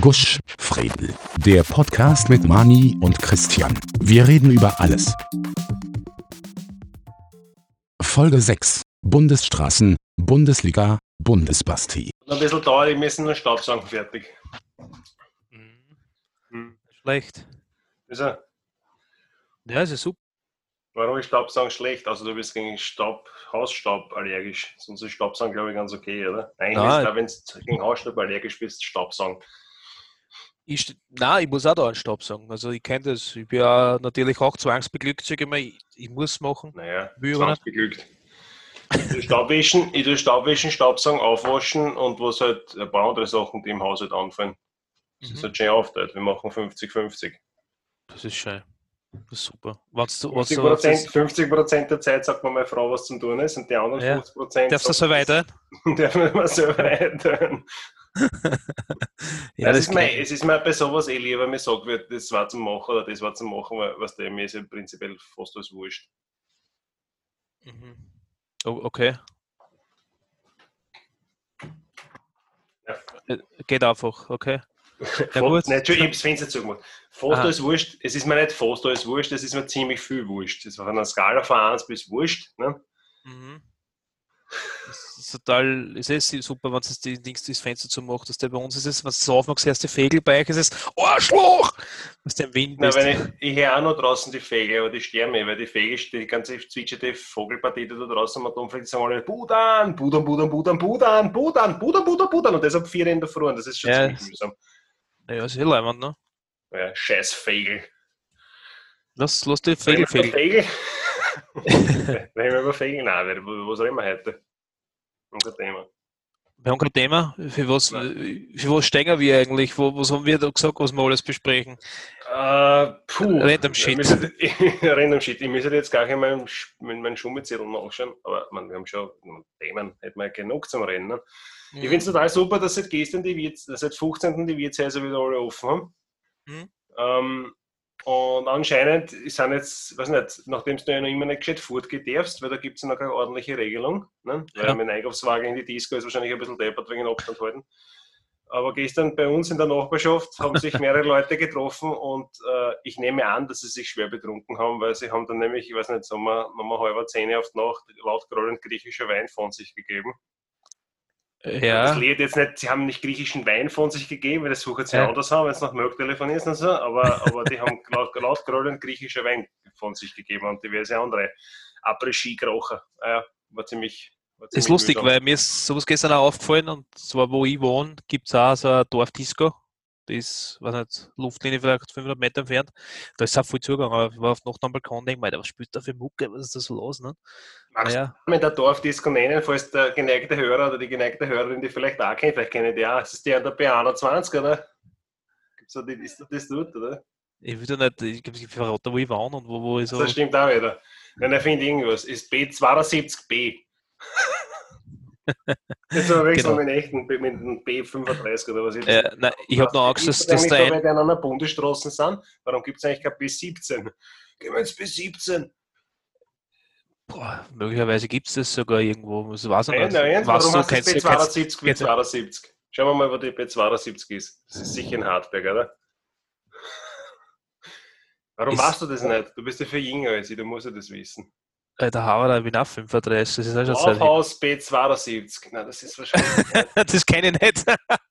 Gusch, Fredel. Der Podcast mit Mani und Christian. Wir reden über alles. Folge 6. Bundesstraßen, Bundesliga, Bundesbasti. Ein bisschen dauert, ich müssen nur Staubsaugen fertig. Mhm. Hm. Schlecht. Ist er? Ja, ist ja super. Warum ist Staubsaugen schlecht? Also du bist gegen Staub, Hausstaub allergisch. Sonst ist Staubsaugen, glaube ich, ganz okay, oder? Eigentlich Nein. ist es, wenn du gegen Hausstaub allergisch bist, Staubsaugen. Ich, nein, ich muss auch da einen Staub sagen. Also ich kenne das. Ich bin ja natürlich auch zwangsbeglückt, sage ich mal. Ich, ich muss machen. Naja, Will aber nicht. beglückt. Ich Staubwischen, ich tue Staubwischen, Staubsaugen, aufwaschen und was halt ein paar andere Sachen, die im Haus halt anfallen. Das ist Mhm. halt schön aufteilt. Wir machen 50-50. Das ist schön. Das ist super. Wenn's du, was 50 so, Prozent 50 Prozent der Zeit sagt mir meine Frau, was zum tun ist und die anderen Ja. 50 Prozent darfst du so weiter? dürfen wir so weiter. Ja, es, das ist mir, es ist mir bei sowas eh lieber, mir sagt wird, das war zum Machen oder das war zum Machen, weil was der mir ist ja prinzipiell fast alles wurscht. Mhm. Oh, okay. Ja. Äh, Geht einfach, okay. Ja, gut. Nein, ich habe das Fenster zugemacht. Fast alles wurscht, es ist mir nicht fast alles wurscht, es ist mir ziemlich viel wurscht. Das war von einer Skala von 1 bis wurscht. Ne? Mhm. Das ist total, es ist super, wenn das die Dings das Fenster zu macht, dass der bei uns ist es, wenn es aufmachst, erst die Fegel bei euch ist es Arschloch! Was der Wind Nein, weil ich, ich höre auch noch draußen die Vögel, aber die sterben eh, weil die Vögel, die ganze zwitscherte Vogelpartie, die da draußen mal umfliegt, die sagen alle Budan, Budan, Budan, Budan, Budan, Budan, Budan, Budan, Budan und deshalb vier in der Früh und das ist schon Ja. ziemlich mühsam. Ja, ist eh leibend, ne? Ja, scheiß Vögel. Lass, lass die Fegel, Fegel. Fegel? Reden wir über Fegel? Nein, wer- was reden wir heute? Unser Thema. Wir haben kein Thema. Für was, für was steigen wir eigentlich? Wo, was haben wir da gesagt, was wir alles besprechen? Äh, puh. Random Shit. Random Shit. Ich müsste jetzt gar nicht meinen, meinen Schummelzettel nachschauen, aber man, wir haben schon Themen, hätten wir genug zum Rennen. Ne? Ich finde es total super, dass seit gestern die Wirts, seit 15. die Wirtshäuser wieder alle offen haben. Mhm. Ähm, und anscheinend sind jetzt, weiß nicht, nachdem du ja noch immer nicht gescheit fortgehen darfst, weil da gibt es ja noch keine ordentliche Regelung. Ne? Weil Ja. mein Einkaufswagen in die Disco ist wahrscheinlich ein bisschen deppert wegen Abstand halten. Aber gestern bei uns in der Nachbarschaft haben sich mehrere Leute getroffen und äh, ich nehme an, dass sie sich schwer betrunken haben, weil sie haben dann nämlich, ich weiß nicht, sagen wir, nochmal halber Zähne auf die Nacht laut grollend griechischer Wein von sich gegeben. Das Ja, lädt jetzt nicht, sie haben nicht griechischen Wein von sich gegeben, weil das suchen sie Ja. anders haben, wenn es nach Milk telefonierst und so, aber, aber die haben laut, laut grollend griechischer Wein von sich gegeben und diverse andere Après-Ski-Krocher. Ah ja, war ziemlich. War ist ziemlich lustig, mühsam. weil mir ist sowas gestern auch aufgefallen und zwar, wo ich wohne, gibt es auch so eine Dorfdisco. Die ist, weiß nicht, Luftlinie vielleicht 500 Meter entfernt. Da ist auch voll zugegangen. Aber ich war auf Nacht am Balkon und denke Alter, was spielt da für Mucke? Was ist da so los? Ne? Magst du Naja, mit der Dorfdisco nennen, falls der geneigte Hörer oder die geneigte Hörerin die vielleicht auch kennt, vielleicht kennen die auch. Das ist die an der B21, oder? Gibt's da die, ist das dort, oder? ich will da nicht, ich glaube, ich verrate, wo ich wohne und wo, wo ich so. Das stimmt auch wieder. Wenn er findet irgendwas, ist B72B. Jetzt aber wechseln Genau. mit echten, mit dem B35 oder was Äh, nein, ich habe noch Angst, dass, dass da ein. Die an einer Bundesstraße sind, warum gibt es eigentlich kein B17? Gehen wir ins B17. Boah, möglicherweise gibt es das sogar irgendwo. Das weiß ich Nein, nein, Was warum du das kennst, du kennst, B72 kennst- B72? Schauen wir mal, wo die B72 ist. Das ist sicher in Hartberg, oder? Warum weißt du das nicht? Du bist ja viel jünger als ich, du musst ja das wissen. Äh, der Harvard, ich bin auch 35, das ist auch schon. Laufhaus B72. Nein, das ist wahrscheinlich. Das kenne ich nicht.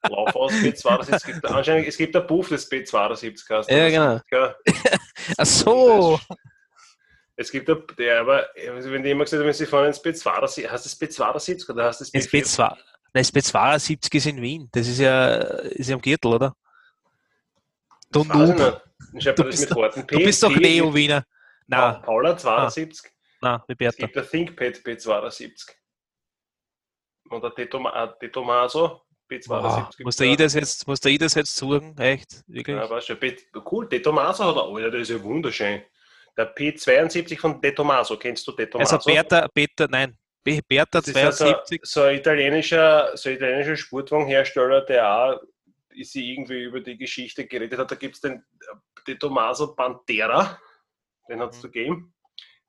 Laufhaus B72. Es gibt, anscheinend, es gibt ein Buch, das B72 heißt. Ja, genau. Ja, Ach so. Es gibt ein, der, aber also wenn die immer gesagt haben, wenn sie fahren ins B72, heißt das B72 oder heißt das Das B4? B2, nein, das B72 ist in Wien. Das ist ja, ist ja am Gürtel, oder? Du Du das bist Worten. Du bist doch Neo-Wiener. Paula 72. na, wie Es Bertha. gibt ein ThinkPad B72. Und ein ein Tetomaso B72. Boah, gibt's muss der das jetzt, muss der das jetzt suchen? Echt? Wirklich? Ja, weißt du, cool, Detomaso hat er. Oh ja, das ist ja wunderschön. Der P72 von Detomaso, kennst du Detomaso? Also Bertha, Bertha, nein, B- Bertha Das ist ja so, 72. so ein italienischer, so ein italienischer Sportwagenhersteller, der auch sie irgendwie über die Geschichte geredet hat. Da gibt es den, den Tommaso Pantera, den hat es Mhm. gegeben.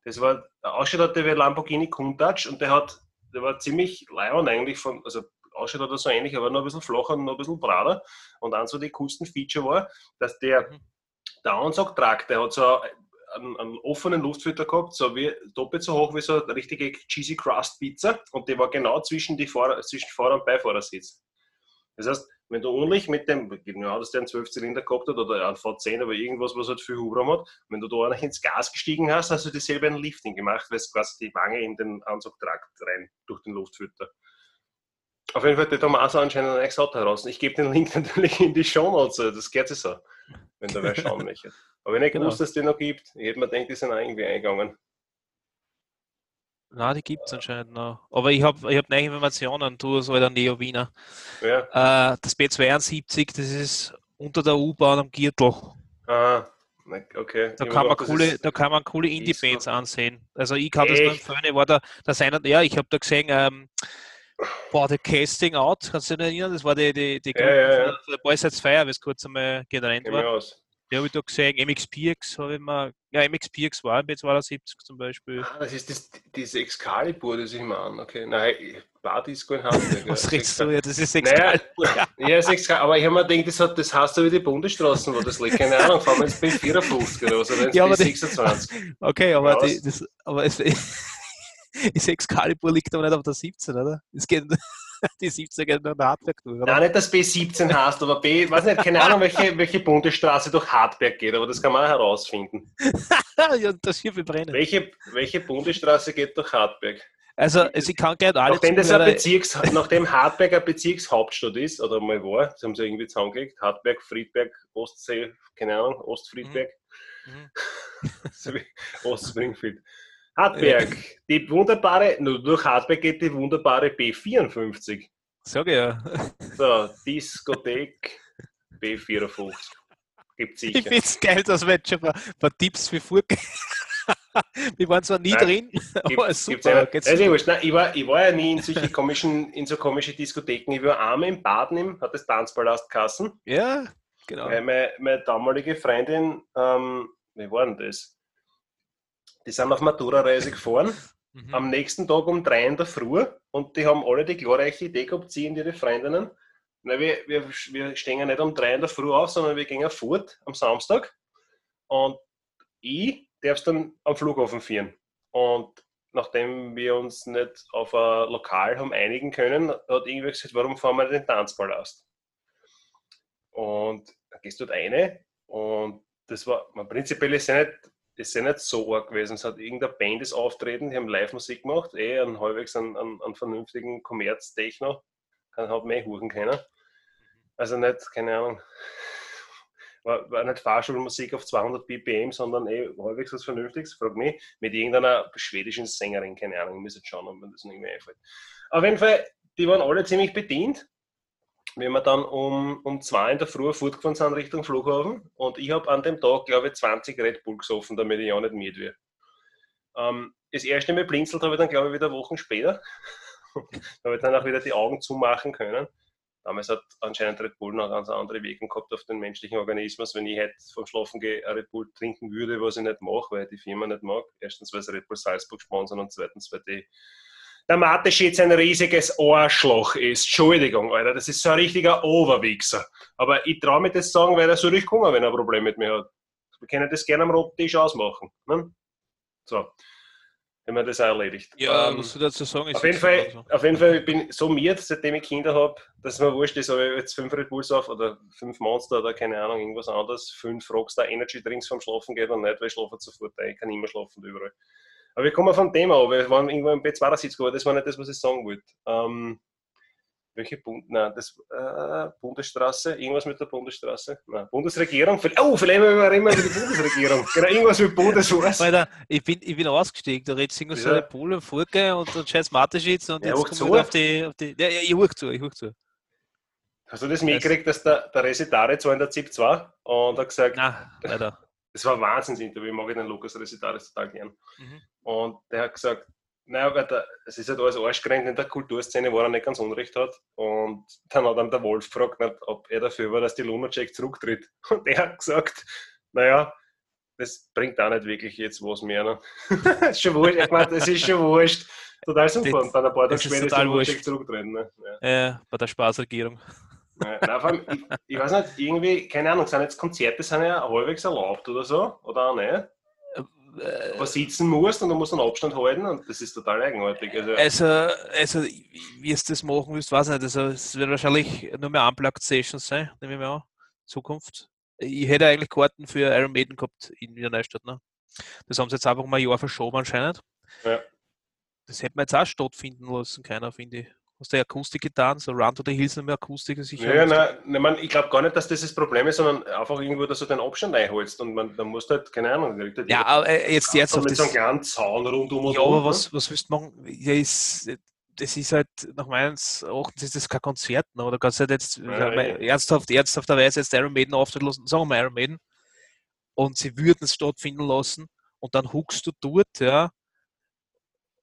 Das war, der hat der wie Lamborghini Countach und der hat, der war ziemlich leibend eigentlich von, also ausschaut oder so ähnlich, aber noch ein bisschen flacher und noch ein bisschen breiter. Und dann so die coolsten Feature war, dass der, Mhm. der Ansaugtrakt, der hat so einen, einen offenen Luftfilter gehabt, so wie doppelt so hoch wie so eine richtige Cheesy Crust Pizza und die war genau zwischen, die Fahrer, zwischen Fahrer- und Beifahrersitz. Das heißt, wenn du ordentlich mit dem, genau, dass der einen 12 Zylinder gehabt hat oder einen V10, aber irgendwas, was halt viel Hubraum hat, wenn du da ins Gas gestiegen hast, hast du dir selber ein Lifting gemacht, weil es quasi die Wange in den Ansaugtrakt rein durch den Luftfilter. Auf jeden Fall, der Tommaso anscheinend ein neues Auto heraus. Ich gebe den Link natürlich in die Show Notes, das geht sich so, wenn da wer schauen möchte. Aber wenn ich Genau. gewusst, dass es den noch gibt, ich hätte mir gedacht, die sind auch irgendwie eingegangen. Nein, die gibt es anscheinend noch. Aber ich habe ich hab neue Informationen, du so der Neo Wiener. Ja, Äh, das B72, das ist unter der U-Bahn am Gürtel. ah, okay. Da Ich kann, man das coole, da kann man coole. Indie-Bands ansehen. Also ich kann das nur Echt? empfehlen. Ich war da, da sein, ja, ich habe da gesehen, ähm, boah, der Casting Out, kannst du dich erinnern? Das war die, die, die Ja, Gruppe ja, ja. der Boys Fire, wie es kurz einmal mich war. Die habe ich da gesehen. MXPX habe ich mal, ja, MXPX war im B72 zum Beispiel. Ah, das ist das, diese Excalibur, das ich mir an. Okay, nein, Bardisco in Hamburg. Was redest du? Ja, das ist Naja, extra. ja, ist Excal aber ich habe mir gedacht, das, hat, das heißt so wie die Bundesstraßen, wo das liegt. Keine Ahnung, fahren wir jetzt bei 54 oder was, oder Ja, aber jetzt bei die- 26. Okay, aber, die, das, aber es, ist Excalibur liegt aber nicht auf der 17, oder? Es geht, die 17 geht nur in Hardwerk durch, oder? Nein, nicht, dass B17 heißt, aber B, weiß nicht, keine Ahnung, welche, welche Bundesstraße durch Hartberg geht, aber das kann man auch herausfinden. ja, das hier brennen. Welche, welche Bundesstraße geht durch Hartberg? Also, ich kann gerne alle Nachdem, das ein Bezirks, nachdem Hartberg eine Bezirkshauptstadt ist, oder mal war, das haben sie irgendwie zusammengelegt, Hartberg, Friedberg, Ostsee, keine Ahnung, Ostfriedberg, Mhm. wie Ostspringfield. Hartberg, die wunderbare, nur durch Hartberg geht die wunderbare B54. Sag ich ja. So, Diskothek B54. Gibt Ich sicher. finde es geil, dass wir jetzt schon ein paar Tipps für Furke. Wir waren zwar nie Nein, drin, aber Gibt, gibt's super. ja super. wurscht. Nein, ich, war, ich war ja nie in solche komischen, in so komische Diskotheken. Ich war einmal im Baden, im, hat das Tanzpalast Kassen. Ja, genau. Weil meine, meine damalige Freundin, ähm, wie war denn das? Die sind auf Matura-Reise gefahren, Mhm. am nächsten Tag um drei in der Früh und die haben alle die glorreiche Idee gehabt, sie und ihre Freundinnen. Na, wir, wir, wir stehen ja nicht um drei in der Früh auf, sondern wir gehen fort am Samstag und ich darf es dann am Flughafen führen. Und nachdem wir uns nicht auf ein Lokal haben einigen können, hat irgendwer gesagt, warum fahren wir den Tanzpalast? Und dann gehst du dort eine und das war, man, prinzipiell ist ja nicht, ist ja nicht so arg gewesen. Es hat irgendeine Band ist auftreten, die haben Live-Musik gemacht, eh einen halbwegs einen, einen, einen vernünftigen Kommerz-Techno, kann halt mehr huren können. Also nicht, keine Ahnung, war, war nicht Fahrschulmusik auf 200 BPM, sondern eh halbwegs was Vernünftiges, frag mich, mit irgendeiner schwedischen Sängerin, keine Ahnung, ich muss jetzt schauen, ob mir das noch irgendwie einfällt. Auf jeden Fall, die waren alle ziemlich bedient wenn wir dann um, um zwei in der Früh fortgefahren sind Richtung Flughafen und ich habe an dem Tag, glaube ich, 20 Red Bull gesoffen, damit ich auch nicht müde werde. Ähm, das erste Mal blinzelt habe ich dann, glaube ich, wieder Wochen später. da habe ich dann auch wieder die Augen zumachen können. Damals hat anscheinend Red Bull noch ganz andere Wirkung gehabt auf den menschlichen Organismus. Wenn ich heute vom Schlafen gehe, Red Bull trinken würde, was ich nicht mache, weil ich die Firma nicht mag. Erstens, weil es Red Bull Salzburg sponsern und zweitens, weil die der Mateschitz ein riesiges Arschloch ist. Entschuldigung, Alter, das ist so ein richtiger Overwichser. Aber ich traue mir das sagen, weil er soll ich kommen, wenn er ein Problem mit mir hat. Wir können das gerne am roten Tisch ausmachen. Ne? So, wenn man das auch erledigt. Ja, Ähm, was du dazu sagen ist auf jeden, so. Fall, auf jeden Fall bin ich so miert, seitdem ich Kinder habe, dass es mir wurscht ist, ob ich jetzt fünf Red Bulls auf oder fünf Monster oder keine Ahnung, irgendwas anderes, fünf Rockstar Energy Drinks vom Schlafen geht und nicht, weil ich schlafe sofort ein. Ich kann immer schlafen überall. Aber wir kommen vom Thema ab, wir waren irgendwo im B2-Sitz geworden, das war nicht das, was ich sagen wollte. Ähm, welche Bund Nein, das äh, Bundesstraße, irgendwas mit der Bundesstraße? Nein, Bundesregierung. Oh, vielleicht reden wir immer über die Bundesregierung. genau, irgendwas mit Bundeswas. Alter, ich bin, ich bin ausgestiegen, da redest du irgendwas so Ja. eine Pole, Furke und dann scheiß Mateschitz und Ja, jetzt kommen wir auf die, auf die. Ja, ja, ich huch zu, ich huch zu. Hast du das mitgekriegt, dass der, der Resitare zwar in der ZIP 2 und hat gesagt, Na, Alter. Das war ein Wahnsinnsinterview, ich mag den Lukas Resitare total gern. Mhm. Und der hat gesagt, naja, weil der, es ist halt alles Arschgrenzt in der Kulturszene, wo er nicht ganz Unrecht hat. Und dann hat dann der Wolf gefragt, nicht, ob er dafür war, dass die Lunacek zurücktritt. Und er hat gesagt, naja, das bringt auch nicht wirklich jetzt was mehr. Ne? ist schon wurscht. Ich meine, das ist schon wurscht. total super. Und dann ein paar Tage ist später ist der Wojciech wurscht. zurücktreten. Ne? Ja. äh, bei der Spaßregierung. Ja, allem, ich, ich weiß nicht, irgendwie, keine Ahnung, sind jetzt Konzerte sind ja halbwegs erlaubt oder so, oder auch nicht. Äh, Aber sitzen musst und du musst einen Abstand halten und das ist total eigenartig. Also, Also, also wie es das machen willst, weiß ich nicht. Also, es wird wahrscheinlich nur mehr Unplugged Sessions sein, nehme ich mal an. Zukunft. Ich hätte eigentlich Karten für Iron Maiden gehabt in Wiener Neustadt. Ne? Das haben sie jetzt einfach mal ein Jahr verschoben anscheinend. Ja. Das hätte man jetzt auch stattfinden lassen, keiner, finde ich. Hast du Akustik getan? So Run to the Hills nicht mehr Akustik, sicher. ja, nein, nein, man, ich glaube gar nicht, dass das das Problem ist, sondern einfach irgendwo, dass du den Abstand einholst und man, dann musst du halt, keine Ahnung, halt ja, aber äh, jetzt, jetzt auf mit das. so einem kleinen Zaun rundum und Ja, aber ne? was, was willst du machen? Ja, ist, das ist halt, nach meines Erachtens ist das kein Konzert, ne? oder kannst du halt jetzt Ja, eh. ernsthaft, ernsthafterweise jetzt Iron Maiden auftritt lassen, sagen wir mal Iron Maiden, und sie würden es stattfinden lassen, und dann huckst du dort, ja,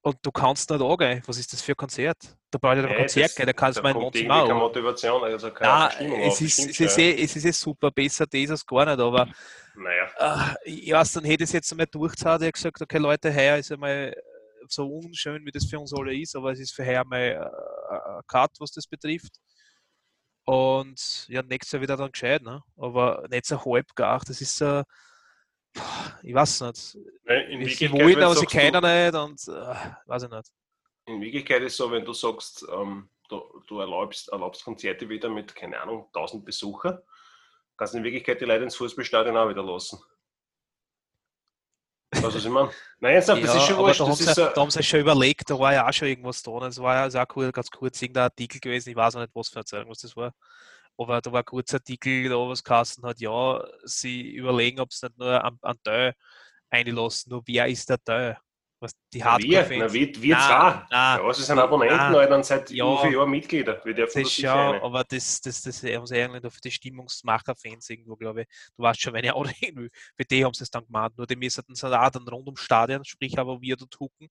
und du kannst nicht angehen. Was ist das für ein Konzert? Da brauche ich nicht ein Konzert gehen, da kannst du mein kommt Wohnzimmer keine. Motivation, also keine Nein, es ist, es, ist eh, es ist eh super, besser das als gar nicht, aber Naja, äh, ich weiß, dann hätte ich es jetzt einmal durchgezogen, ich gesagt, okay Leute, heuer ist einmal so unschön, wie das für uns alle ist, aber es ist für heuer mal äh, ein Cut, was das betrifft. Und ja, nächstes Jahr wieder dann gescheit, ne? aber nicht so halb gar, das ist so, ich weiß nicht. In Sie Wirklichkeit, wollen, aber sie kennen nicht und äh, weiß ich nicht. in Wirklichkeit ist es so, wenn du sagst, ähm, du, du erlaubst, erlaubst Konzerte wieder mit, keine Ahnung, 1000 Besucher, kannst du in Wirklichkeit die Leute ins Fußballstadion auch wieder lassen. Weißt du, was ich meine? Nein, ernsthaft, das Ja, ist schon wurscht. da haben, Das sie, ist da haben sie schon überlegt, da war ja auch schon irgendwas da. Es war ja sehr cool, ganz kurz irgendein Artikel gewesen, ich weiß auch nicht, was für eine Zeitung was das war. Aber da war ein kurzer Artikel, da was Kassen hat, ja, sie überlegen, ob es nicht nur an, an Teil einlassen, nur wer ist der Teil? Was, die wir, na, Hardcore-Fans. wir, wir Nein, zwei. nein, Ja, sie sind Abonnenten, nein. Und seit Ja. ja. vielen Jahren Mitglieder. Wir dürfen Das das rein. aber das, das, das haben sie eigentlich nur für die Stimmungsmacher-Fans irgendwo, glaube ich. Du weißt schon, wenn ich auch dahin will. Für die haben sie es dann gemacht. Nur die müssen dann auch dann rund ums Stadion, sprich aber wir dort hucken,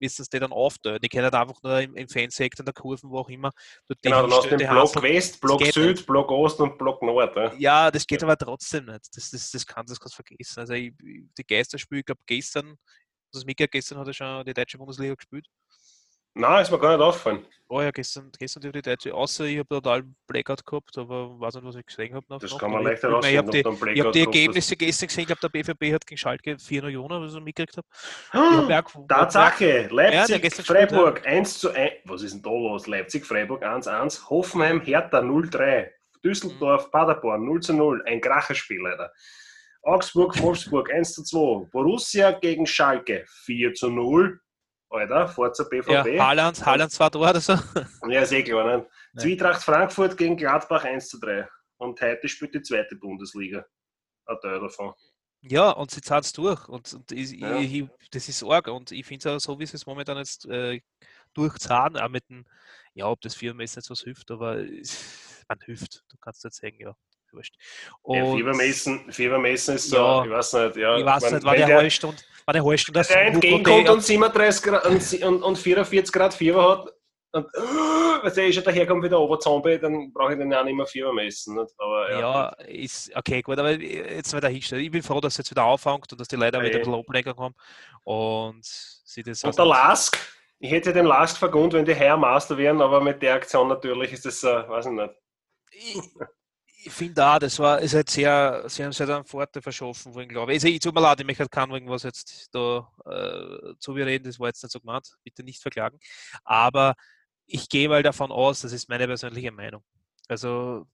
sie die dann aufteilen. Die können nicht einfach nur im, im Fansektor, in der Kurven, wo auch immer. Dort Genau, dann hast du den Block. West, Block Süd, nicht. Block Ost und Block Nord. Ja. Ja, das geht aber trotzdem nicht. Das, das, das kann das kannst du vergessen. Also ich, die Geisterspiele, ich glaube gestern, das Mika gestern hat er schon die deutsche Bundesliga gespielt. Nein, ist mir gar nicht aufgefallen. Oh ja, gestern, gestern die deutsche, außer ich habe total Blackout gehabt, aber weiß nicht, was ich gesehen habe. Das nach kann man leichter Ich meine, Ich habe die, hab die. Ergebnisse gestern gesehen, ich glaube, der BVB hat gegen Schalke 4 Jona, was ich mitgekriegt habe. Ich hab auch. Tatsache, Ja, Leipzig, gespielt, Freiburg 1 zu 1. Was ist denn da los? Leipzig, Freiburg 1-1, Hoffenheim, Hertha 0-3, Düsseldorf, Paderborn 0 zu 0. Ein Kracherspiel, leider. Augsburg, Wolfsburg 1 zu 2. Borussia gegen Schalke 4 zu 0. Alter, Forza Ja, BVB. Haaland, Haaland zwar da oder so. Ja, ist eh klar. Ne? Ja. Zwietracht Frankfurt gegen Gladbach 1 zu 3. Und heute spielt die zweite Bundesliga. Ein Teil davon. Ja, und sie zahlt es durch. Und, und ich, Ja. ich, das ist arg. Und ich finde es auch so, wie sie es momentan jetzt äh, durchzahlen, auch mit dem, ja, ob das Firmenmessen jetzt was hilft, aber man hilft. Du kannst jetzt sagen, ja, wurscht. Ja, Und Fiebermessen, Fiebermessen ist so, Ja. ich weiß nicht. Ja, ich weiß man- nicht, war der der, halbe Stunde, war der halbe Stunde der entgegenkommt und 37 Grad und, und, und 44 Grad Fieber hat und wenn der schon daherkommt wie der Oberzombie, dann brauche ich den ja nicht mehr Fieber messen. Aber ja, Ja, ist okay, gut, aber jetzt wieder hinstellen. Ich bin froh, dass es jetzt wieder auffängt und dass die Leute auch wieder ein bisschen Ablenkung haben und sie das Und der Lask, ich hätte den Lask vergund, wenn die Herr Master wären, aber mit der Aktion natürlich ist das, äh, weiß ich nicht. ich, ich finde auch, das war, ist halt sehr, sie haben sich halt einen Vorteil verschaffen wollen, glaube ich. Also, ich tut mir leid, ich möchte keinen irgendwas jetzt da äh, zu mir reden, das war jetzt nicht so gemeint, bitte nicht verklagen. Aber ich gehe mal davon aus, das ist meine persönliche Meinung. Also,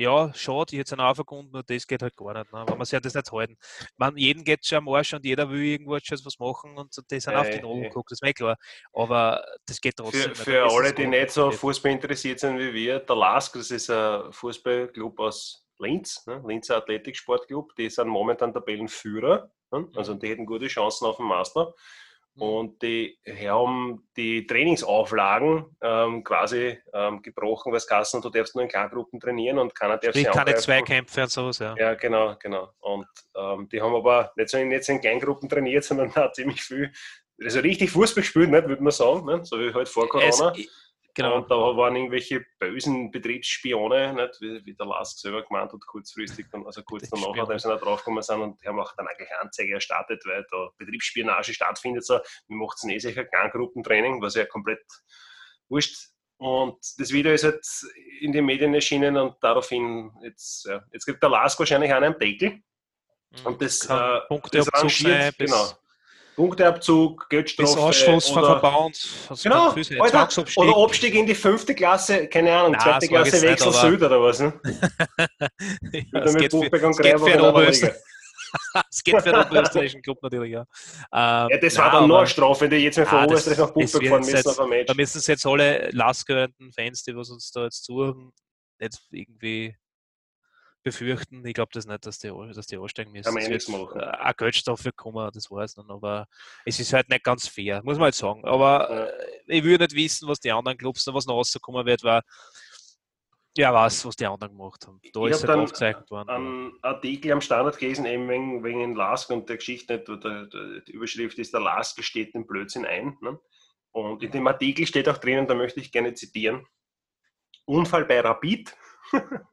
ja, schade, ich hätte es auch verkunden, nur das geht halt gar nicht. Ne? Wenn man sich ja das nicht halten. Man, jeden geht schon am Arsch und jeder will irgendwo jetzt schon was machen und die sind Ja, auf die ja, Nase ja. geguckt, das ist mir klar. Aber das geht trotzdem Für, nicht. für alle, die nicht so. Fußball interessiert sind wie wir, der Lask, das ist ein Fußballclub aus Linz, ne? Linzer Athletiksportclub, die sind momentan Tabellenführer, ne? also Mhm. die hätten gute Chancen auf den Master. Mhm. Und die haben die Trainingsauflagen ähm, quasi ähm, gebrochen, weil es Kassen, du darfst nur in Kleingruppen trainieren und keiner darf Ich sich angreifen. Zweikämpfe und sowas, ja. Ja, genau, genau. Und ähm, die haben aber nicht so in, nicht so in Kleingruppen trainiert, sondern auch ziemlich viel, also richtig Fußball gespielt, nicht, würde man sagen, ne? so wie halt vor Es, Corona. ich Genau. Und da waren irgendwelche bösen Betriebsspione, nicht? Wie, wie der Lask selber gemeint hat, kurzfristig, dann, also kurz danach hat er dann draufgekommen sind und haben auch dann eigentlich Anzeige erstattet, weil da Betriebsspionage stattfindet. So. Wir machen es eh sicher Gangruppentraining, was ja komplett wurscht. Und das Video ist halt in den Medien erschienen und daraufhin, jetzt, ja, jetzt kriegt der Lask wahrscheinlich einen Deckel. Und das, äh, das rangiert, genau. Punkteabzug, bis Geldstrafe oder, Verband. Also Genau. Alter, oder Abstieg in die fünfte Klasse, keine Ahnung, Nein, zweite Klasse nicht, Wechsel aber- Süd oder was? Ne? ja, es, geht für, es geht für den es geht für den oberösterreichischen Club natürlich, ja. Ähm, Ja, das nein, war dann nur eine Strafe, wenn die jetzt mehr von Ah, Oberösterreich nach Buchberg fahren jetzt- müssen auf ein Match. Da müssen jetzt alle lastgehörenden Fans, die was uns da jetzt zuhören, nicht irgendwie befürchten. Ich glaube das nicht, dass die, dass die aussteigen müssen. Kann man Es eh nichts machen. äh, Eine Geldstrafe kommen, das weiß dann, aber es ist halt nicht ganz fair, muss man halt sagen. Aber Ja. äh, ich würde nicht wissen, was die anderen Clubs noch was noch rauskommen wird, weil ja was, was die anderen gemacht haben. Da Ich ist halt dann aufgezeichnet worden. Ein Artikel am Standard gelesen, eben wegen, wegen Lask und der Geschichte, nicht, der, der, die Überschrift ist, der Lask gesteht den Blödsinn ein. Ne? Und in dem Artikel steht auch drinnen, da möchte ich gerne zitieren, Unfall bei Rapid.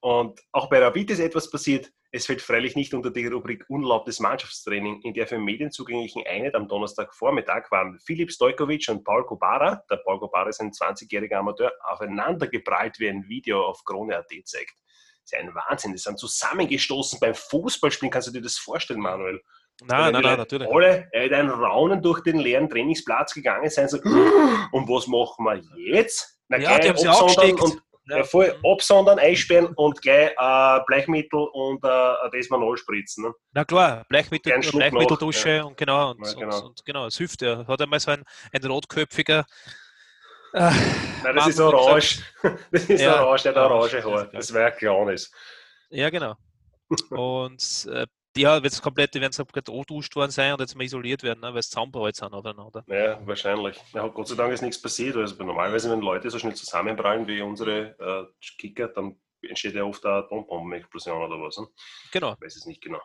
und auch bei Rapid ist etwas passiert. Es fällt freilich nicht unter die Rubrik unerlaubtes Mannschaftstraining, in der für Medien zugänglichen Einheit am Donnerstagvormittag waren Filip Stojkovic und Paul Kubara, der Paul Kubara ist ein 20-jähriger Amateur, aufeinander geprallt, wie ein Video auf Krone.at zeigt. Das ist ja ein Wahnsinn, die sind zusammengestoßen beim Fußballspielen. Kannst du dir das vorstellen, Manuel? nein, nein, nein, natürlich. Alle äh, in ein Raunen durch den leeren Trainingsplatz gegangen sein, so, und was machen wir jetzt? Na, Ja, die haben sie angesteckt. und Ja. ja, voll absondern, einsperren und gleich äh, Bleichmittel und äh, Desmanol spritzen. Ne? Na klar, Bleichmittel, Bleichmitteldusche noch, und genau, und, Ja, genau. Und, und genau, es hilft ja. Hat einmal so ein, ein rotköpfiger. Äh, Nein, das Mann, ist hat gesagt- orange. Das ist Ja, orange, der hat orange, Haar. ja, Das wäre ein kleines. Ja, genau. Und äh, ja, es komplett, die werden es komplett duscht worden sein und jetzt mal isoliert werden, ne, weil es zusammengeballt sind aufeinander. Ja, wahrscheinlich. Ja, Gott sei Dank ist nichts passiert. Also normalerweise, wenn Leute so schnell zusammenprallen wie unsere äh, Kicker, dann entsteht ja oft eine Atombombenexplosion oder was. Ne? Genau. Ich weiß es nicht genau.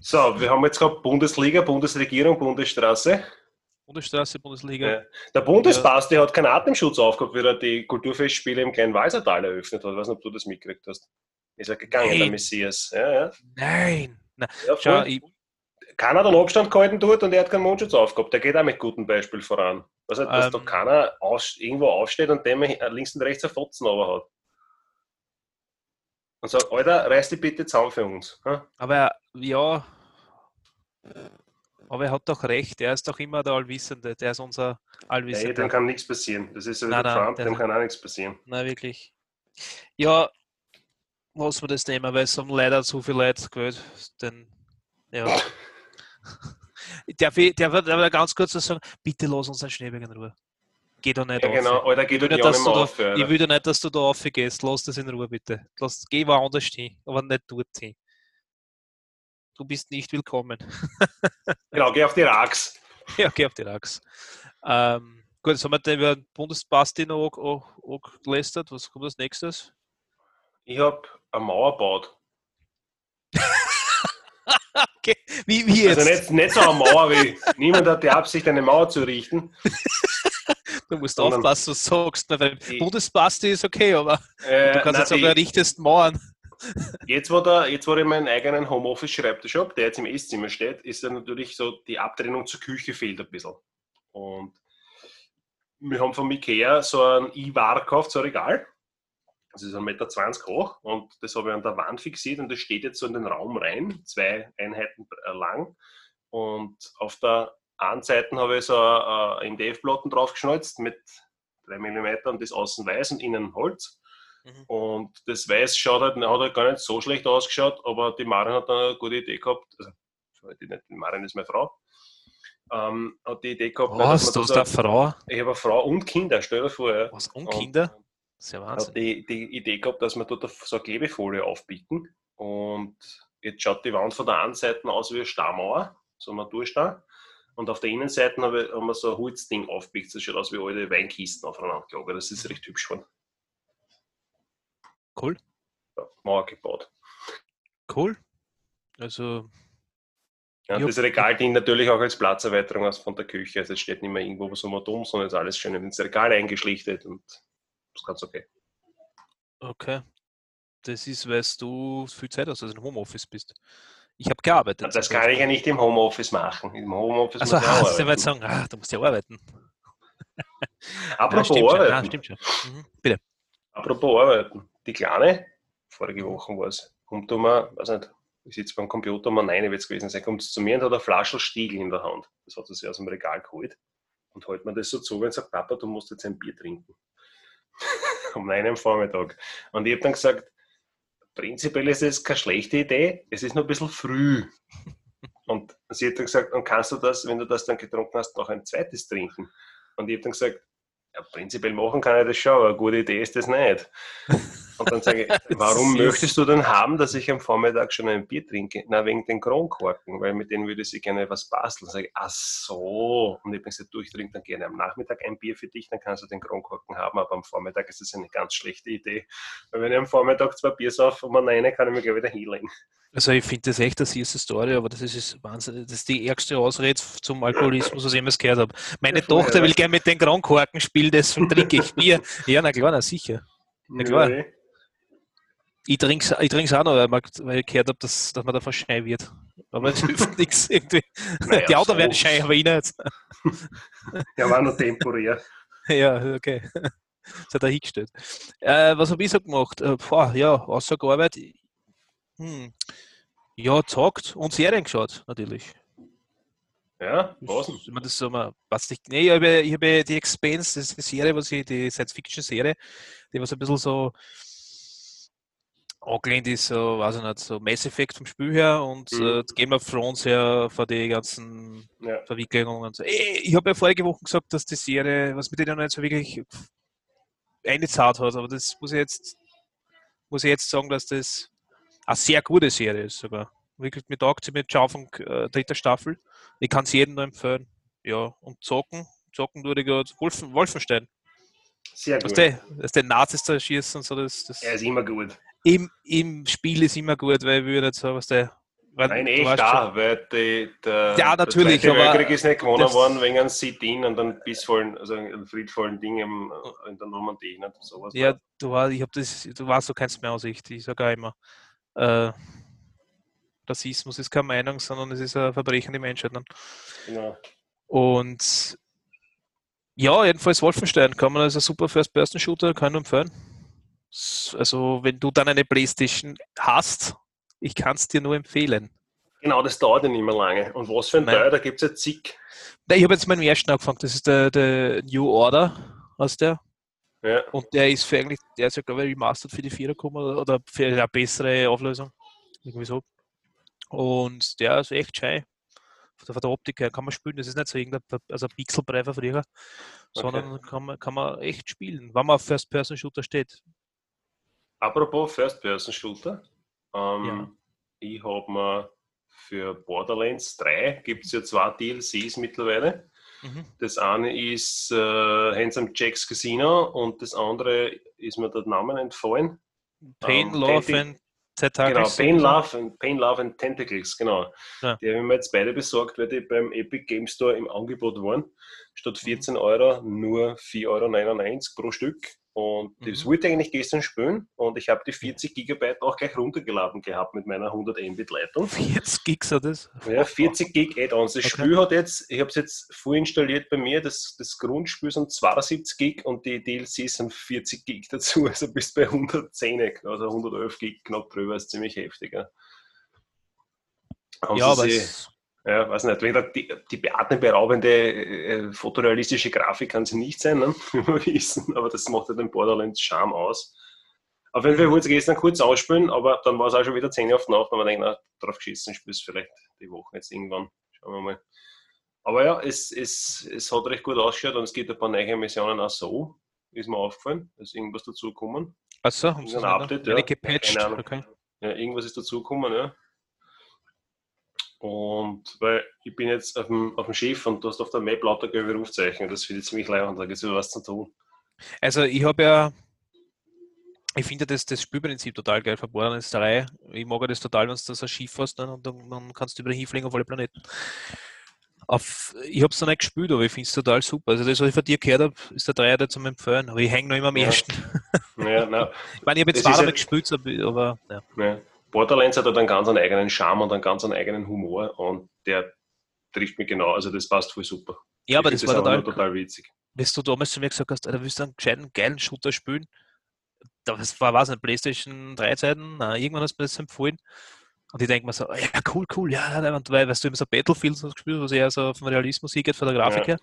So, wir haben jetzt gehabt Bundesliga, Bundesregierung, Bundesstraße. Bundesstraße, Bundesliga. Ja. Der Bundesbasti hat keinen Atemschutz aufgehabt, wie er die Kulturfestspiele im kleinen Walsertal eröffnet hat. Ich weiß nicht, ob du das mitgekriegt hast. Ist er gegangen, der Nein. Messias. Ja, ja. Nein! Nein. ja Schau, ich, keiner hat einen Abstand gehalten dort und er hat keinen Mundschutz aufgehabt. Der geht auch mit gutem Beispiel voran. Nicht, dass Ähm. da keiner aus, irgendwo aufsteht und dem links und rechts ein Fotzen aber hat. Und sagt, Alter, reiß dich bitte zusammen für uns. Ha? aber ja. Aber er hat doch recht, er ist doch immer der Allwissende, der ist unser Nee, Allwissende. dem kann nichts passieren. Das ist ja Nein, der nein, Trump, der- dem kann auch nichts passieren. Nein, wirklich. Ja, was wir das Thema, weil es haben leider zu viele Leute gewählt. Denn, ja. Darf ich, darf ich darf ich ganz kurz sagen? Bitte lass uns den Schneeberg in Ruhe. Geh da nicht Ja, auf. genau. Alter, will, dort nicht, dass du da, auf. Ich will nicht, dass du da aufgehst. Lass das in Ruhe, bitte. Lass, geh woanders hin, aber nicht dort hin. Du bist nicht willkommen. Genau, geh auf die Rax. ja, geh auf die Rax. Ähm, gut, jetzt haben wir den über den Bundesbasti noch auch, auch, auch gelästert. Was kommt als nächstes? Ich habe eine Mauer gebaut. Okay, wie, wie jetzt? Also nicht, nicht so eine Mauer wie niemand hat die Absicht, eine Mauer zu richten. Du musst Sondern- aufpassen, was du sagst. ne, Weil Bundesbasti ist okay, aber Äh, du kannst nein, jetzt sagen, die- du richtest Mauern. Jetzt, wo, der, jetzt, wo ich meinen eigenen Homeoffice-Schreibtisch habe, der jetzt im Esszimmer steht, ist dann natürlich so, die Abtrennung zur Küche fehlt ein bisschen. Und wir haben von Ikea so ein I-War gekauft, so ein Regal. Das ist 1,20 Meter hoch und das habe ich an der Wand fixiert und das steht jetzt so in den Raum rein, zwei Einheiten äh, lang. Und auf der einen Seite habe ich so ein MDF-Platten draufgeschnalzt mit 3 mm und das außen weiß und innen Holz. Mhm. Und das Weiß schaut halt, hat halt gar nicht so schlecht ausgeschaut, aber die Marin hat dann eine gute Idee gehabt. Also, die, nicht, die Marin ist meine Frau. Ähm, hat die Idee gehabt, Was, dass du hast eine Frau? ich habe eine Frau und Kinder, stell dir vor. Ja. Was, und Kinder? Ist ja Hat Wahnsinn. die, die Idee gehabt, dass wir dort so eine Klebefolie aufbieten. Und jetzt schaut die Wand von der einen Seite aus wie eine Stammauer, so ein Naturstein. Und auf der Innenseite haben wir, so ein Holzding aufgebiegt. Das schaut aus wie alte Weinkisten aufeinander gelagert. Das ist recht hübsch geworden. Cool, Ja, Mauer gebaut. cool. Also, Ja, das Regal dient natürlich auch als Platzerweiterung aus von der Küche. Also es steht nicht mehr irgendwo so mal dumm, sondern ist alles schön ins Regal eingeschlichtet und ist ganz okay. Okay. Das ist, weil du viel Zeit hast, also im Homeoffice bist. Ich habe gearbeitet. Das kann ich ja nicht im Homeoffice machen. Im Homeoffice Also, muss ich ja arbeiten. sagen, ah, du musst ja arbeiten. Ja, Apropos stimmt schon. Ja, arbeiten. stimmt schon. Mhm. Bitte. Apropos arbeiten. Die Kleine, vorige Woche war es, kommt um, weiß nicht, ich sitze beim Computer um nein wird es gewesen sein, kommt zu mir und hat eine Flasche Stiegel in der Hand. Das hat sie sich aus dem Regal geholt. Und hält mir das so zu, wenn sie sagt, Papa, du musst jetzt ein Bier trinken. neun am Vormittag. Und ich habe dann gesagt, prinzipiell ist es keine schlechte Idee, es ist nur ein bisschen früh. Und sie hat dann gesagt, und kannst du das, wenn du das dann getrunken hast, noch ein zweites trinken? Und ich habe dann gesagt, ja, prinzipiell machen kann ich das schon, aber eine gute Idee ist das nicht. Und dann sage ich, warum möchtest du denn haben, dass ich am Vormittag schon ein Bier trinke? Na, wegen den Kronkorken, weil mit denen würde sie gerne was basteln. Sage ich, ach so. Und ich habe gesagt, du, ich trinke dann gerne am Nachmittag ein Bier für dich, dann kannst du den Kronkorken haben, aber am Vormittag ist das eine ganz schlechte Idee. Weil wenn ich am Vormittag zwei Bier sauf und man eine, kann ich mich gleich wieder hinlegen. Also ich finde das echt eine süße Story, aber das ist, ist Wahnsinn. Das ist die ärgste Ausrede zum Alkoholismus, was ich jemals gehört habe. Meine Ja, Tochter will gerne mit den Kronkorken spielen, deswegen trinke ich Bier. Ja, na klar, na sicher. Ja, klar. Ja, Ich trinke es ich trink's auch noch, weil, man, weil ich gehört habe, dass, dass man davon schei wird. Aber es hilft nichts irgendwie. Naja, die Autos so. werden schei, aber ich nicht. ja, war nur temporär. Ja, okay. Das hat er hingestellt. Äh, was habe ich so gemacht? Äh, boah, ja, außer Arbeit. Hm. Ja, gezockt und Serien geschaut, natürlich. Ja, was? Ich meine, das so mal, was nicht. Nee, ich habe, ich habe die Expense, das ist die Serie, was ich, die Science-Fiction-Serie, die was ein bisschen so angelehnt ist, so, weiß ich nicht, so Mass Effect vom Spiel her und Mhm. äh, Game of Thrones her von den ganzen Ja. Verwicklungen und so. Ich habe ja vorige Woche gesagt, dass die Serie, was mit denen noch nicht so wirklich eingezahlt hat, aber das muss ich jetzt, muss ich jetzt sagen, dass das eine sehr gute Serie ist sogar. Wirklich mit taugt sie mit Schaufung äh, dritter Staffel. Ich kann es jedem nur empfehlen. Ja, und zocken, zocken würde ich gerade Wolfen, Wolfenstein. Sehr gut. der, dass der Nazis da schießen und so, das, das Er ist immer gut. Im, im Spiel ist immer gut, weil ich würde nicht sagen, was der. weil Nein, echt da, weil die, der, Ja, natürlich, der Zweite Weltkrieg ist nicht gewonnen worden wegen einem Sit-In und einem bissvollen, also einem friedvollen Ding im, in der Normandie. Nicht? Sowas Ja, du, war, ich hab das, du weißt, du kennst meine Aussicht. Ich sage auch immer, äh, Rassismus ist keine Meinung, sondern es ist ein Verbrechen der Menschheit. Ne? Genau. Und ja, jedenfalls Wolfenstein kann man als ein super First-Person-Shooter, kann ich empfehlen. Also, wenn du dann eine Playstation hast, ich kann es dir nur empfehlen. genau, das dauert ja nicht mehr lange. Und was für ein Nein. Teil, da gibt es ja zig. Na, Ich habe jetzt meinen ersten angefangen, das ist der, der New Order, heißt der. Ja. Und der ist für eigentlich, der ist ja glaube ich remastered für die 4 gekommen oder für eine bessere Auflösung. Irgendwie so. Und der ist echt schön. Von der, Optik her kann man spielen. Das ist nicht so irgendein also ein Pixelbrei von früher, sondern kann man, kann man echt spielen, wenn man auf First-Person-Shooter steht. Apropos First-Person-Shooter. Ähm, Ja. Ich habe mir für Borderlands 3 gibt es ja zwei DLCs mittlerweile. Mhm. Das eine ist äh, Handsome Jack's Casino und das andere ist mir der Name entfallen. Pain, Ähm, Love Tentac- and Tentacles. Genau, Pain. Love and, Pain, Love and Tentacles, genau. Ja. Die habe ich mir jetzt beide besorgt, weil die beim Epic Game Store im Angebot waren. Statt Mhm. 14 Euro nur 4,99 Euro pro Stück. Und das Mhm. wollte ich eigentlich gestern spielen und ich habe die 40 Gigabyte auch gleich runtergeladen gehabt mit meiner 100 Mbit Leitung. 40 Gigs hat das. Ja, 40 Gig Add-ons. Das Okay. Spiel hat jetzt, ich habe es jetzt vorinstalliert bei mir, das, das Grundspiel sind 72 Gig und die DLCs sind 40 Gig dazu, also bist bei 110, also 111 Gig knapp drüber, ist ziemlich heftig. Ja, Ja, aber es, ja, weiß nicht, wie gesagt, die, die atemberaubende äh, fotorealistische Grafik kann sie nicht sein, ne? wie wir wissen, aber das macht ja den Borderlands Charme aus. Auf jeden Fall wollte ich gestern kurz ausspielen, aber dann war es auch schon wieder 10 auf Nacht und man denkt, na, drauf geschissen, spielst vielleicht die Woche jetzt irgendwann. Schauen wir mal. Aber ja, es, es, es hat recht gut ausgeschaut und es gibt ein paar neue Missionen auch so, ist mir aufgefallen, ist irgendwas dazugekommen. achso, haben sie Ein es Update, ja. gepatcht. Okay. Ja, irgendwas ist dazugekommen, ja. Und weil ich bin jetzt auf dem, auf dem Schiff und du hast auf der Map lauter gelbe Rufzeichen. Das finde ich ziemlich leid und da gibt es wieder was zu tun. Also ich habe ja ich finde das, das Spielprinzip total geil von Borderlands 3. Ich mag das total, wenn du das ein Schiff hast dann, und dann, dann kannst du über hinfliegen auf alle Planeten. Auf, ich habe es noch nicht gespielt, aber ich finde es total super. Also das, was ich von dir gehört habe, ist der Dreier zum Empfehlen. Aber ich hänge noch immer am Ja. ersten. Ja, nein. Ich meine, ich habe jetzt ist damit ja- gespielt, aber- aber ja. Ja. Borderlands hat halt einen ganz einen eigenen Charme und einen ganz einen eigenen Humor und der trifft mich genau. Also das passt voll super. ja, aber ich das find war total, total witzig. wenn du damals zu mir gesagt hast, Alter, willst du einen gescheiten, geilen Shooter spielen? Das war, was nicht, PlayStation 3 Zeiten, irgendwann hast du mir das empfohlen. Und ich denke mir so, ja, cool, cool, ja, weil, weißt du, immer so Battlefield so gespielt, was eher so vom Realismus hingeht, von der Grafik Ja.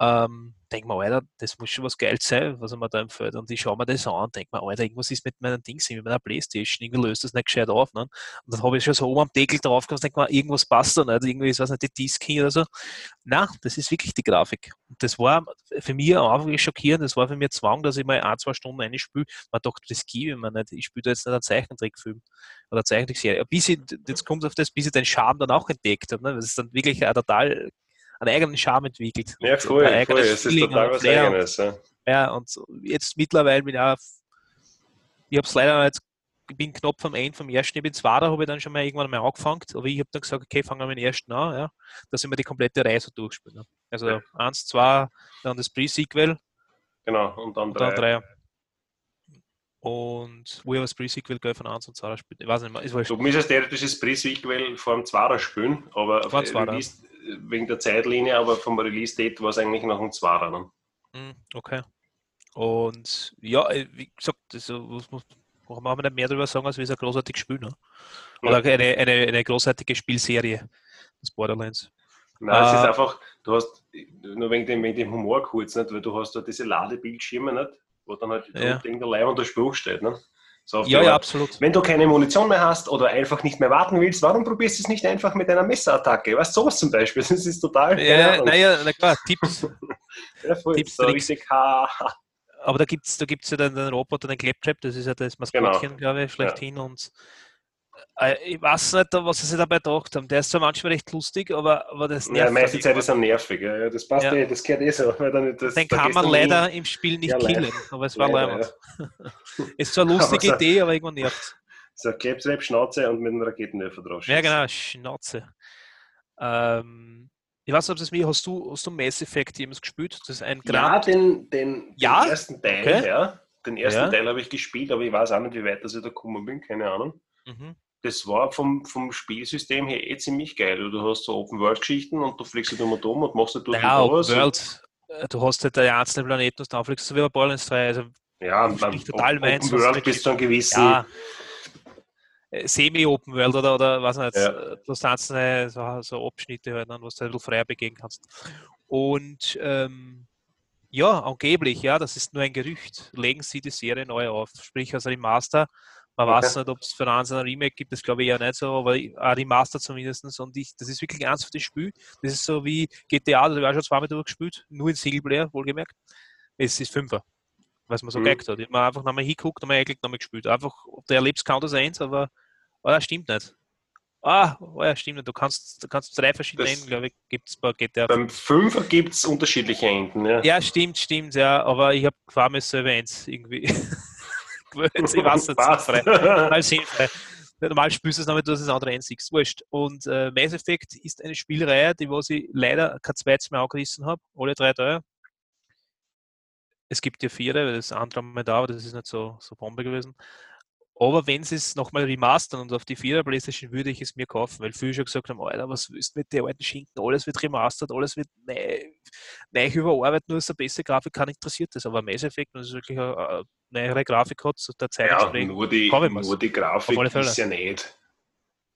her. Ähm, denk mir, Alter, das muss schon was Geiles sein, was mir da empfiehlt. Und ich schaue mir das an und denke mir, Alter, irgendwas ist mit meinen Dings, mit meiner Playstation, irgendwie löst das nicht gescheit auf. Ne? Und dann habe ich schon so oben am Deckel drauf und denke mir, irgendwas passt da nicht, irgendwie ist, was nicht, die Disk hin oder so. Nein, das ist wirklich die Grafik. Und das war für mich am Anfang schockierend, das war für mich Zwang, dass ich mal ein, zwei Stunden eine spiele. Man dachte, das gebe ich mir nicht. Ich spiele da jetzt nicht einen Zeichentrickfilm oder Zeichentrickserie. Bis ich, jetzt kommt auf das, bis ich den Charme dann auch entdeckt habe. Ne? Das ist dann wirklich ein total einen eigenen Charme entwickelt. Ja, voll, ein voll. eigenes Es ist total was Flair und- Eigenes. Ja. ja, und jetzt mittlerweile bin ich auch, ich habe es leider jetzt, bin knapp am Ende vom ersten, ich bin zwar, da habe ich dann schon mal irgendwann mal angefangen, aber ich habe dann gesagt, okay, fangen wir mit dem ersten an, ja, dass ich mir die komplette Reihe so durchspiele. ne. Also Ja. eins, zwei, dann das Pre-Sequel Genau, und dann und dann drei. drei. Und wo ich das Pre-Sequel von eins und zwei spiele, ich weiß nicht mehr, ist. Du müsstest theoretisch das Pre-Sequel vor dem Zwarer spielen, aber Vor dem Zwarer. Release, wegen der Zeitlinie, aber vom Release-Date war es eigentlich noch ein Zwarer. Ne? Hm, Okay. Und ja, äh, wie gesagt, das, äh, was muss, brauchen wir nicht mehr darüber sagen, als wie es ein großartiges Spiel. Ne? Oder eine, eine, eine großartige Spielserie, das Borderlands. Nein, es ist Äh, einfach, du hast, nur wegen dem, wegen dem Humor kurz, nicht? weil du hast da diese Ladebildschirme, nicht? wo dann halt Ja. ja. der Leib der Spruch steht. Ne? So Ja, ja, absolut. Wenn du keine Munition mehr hast oder einfach nicht mehr warten willst, warum probierst du es nicht einfach mit einer Messerattacke? Weißt du, sowas zum Beispiel? Das ist total. Ja, naja, na klar, Tipps. ja, voll, Tipps, so Tricks. richtig, ha, ha. Aber da gibt es da gibt's ja den, den Roboter, den Claptrap, das ist ja das Maskottchen, glaube ich, schlechthin. Und äh, ich weiß nicht, was sie sich dabei gedacht haben. Der ist zwar manchmal recht lustig, aber, aber das Ja, nervt. die meiste mich Zeit ist er nervig. Ja, ja, das passt Ja. eh, das gehört eh so. Weil dann, das, Den da kann man leider im Spiel nicht Ja, leider. killen, aber es war Leider, leibend. Ist zwar eine lustige Aber so- Idee, aber irgendwann nervt So Klebstrap, Schnauze und mit einem Raketenwerfer drauf. Ja, genau, Schnauze. Ähm, ich weiß nicht, ob das mir, hast du, hast du Mass Effect jemals gespielt? Das ist ein Ja, Grand. den, den, Ja? den ersten Teil, Okay. ja. Den ersten Ja. Teil habe ich gespielt, aber ich weiß auch nicht, wie weit dass ich da gekommen bin, keine Ahnung. Mhm. Das war vom, vom Spielsystem her eh ziemlich geil. Du hast so Open-World-Geschichten und du fliegst halt und um und machst halt Naja, und Open. World. äh, Du hast halt die einzelnen Planeten, was du auflegst, so wie bei Borderlands 3. Also, Ja, und Sprich total meins, Open was World wirklich- bis zu einem gewissen. ja, äh, Semi-Open World oder, oder was nicht. Ja. äh, Du hast einzelne so, so Abschnitte, halt, dann, was du ein bisschen freier begehen kannst. Und ähm, ja, angeblich, ja, das ist nur ein Gerücht. Legen sie die Serie neu auf. Sprich, als Remaster. Man Okay. weiß nicht, ob es für einen ein Remake gibt, das glaube ich ja nicht so, aber ein Remaster zumindest. Und ich, das ist wirklich eins für das Spiel. Das ist so wie GTA, das habe ich auch schon zweimal durchgespielt, nur in Singleplayer, wohlgemerkt. Es ist Fünfer, was man so Mhm. gemerkt hat. Ich habe einfach nochmal hinguckt, nochmal eingeklickt, nochmal gespielt. Einfach, ob der Erlebenscount ist eins, aber oh, das stimmt nicht. Ah, oh, ja, stimmt nicht. Du kannst, du kannst drei verschiedene Das- Enden, glaube ich, gibt es bei GTA. Beim Fünfer gibt es unterschiedliche Enden. Ja. Ja, stimmt, stimmt, ja, aber ich habe gefahren selber eins irgendwie. gewöhnt. ich weiß nicht, sinnfrei. Mal sinnfrei. Normal spielst du es damit, du das andere einsiehst. Wurscht. Und äh, Mass Effect ist eine Spielreihe, die was ich leider kein zweites Mal angerissen habe. Alle drei Teile. Es gibt ja vier, weil das andere mal da, aber das ist nicht so, so Bombe gewesen. Aber wenn sie es nochmal remastern und auf die 4er Playstation würde ich es mir kaufen, weil viele schon gesagt haben, Alter, was willst du mit den alten Schinken? Alles wird remastert, alles wird neu, neu überarbeitet, nur ist eine bessere Grafik, kann interessiert das. Aber Mass Effect, wenn es wirklich eine, eine neuere Grafik hat, so der Zeit Ja, nur die, nur die Grafik ist ja nicht.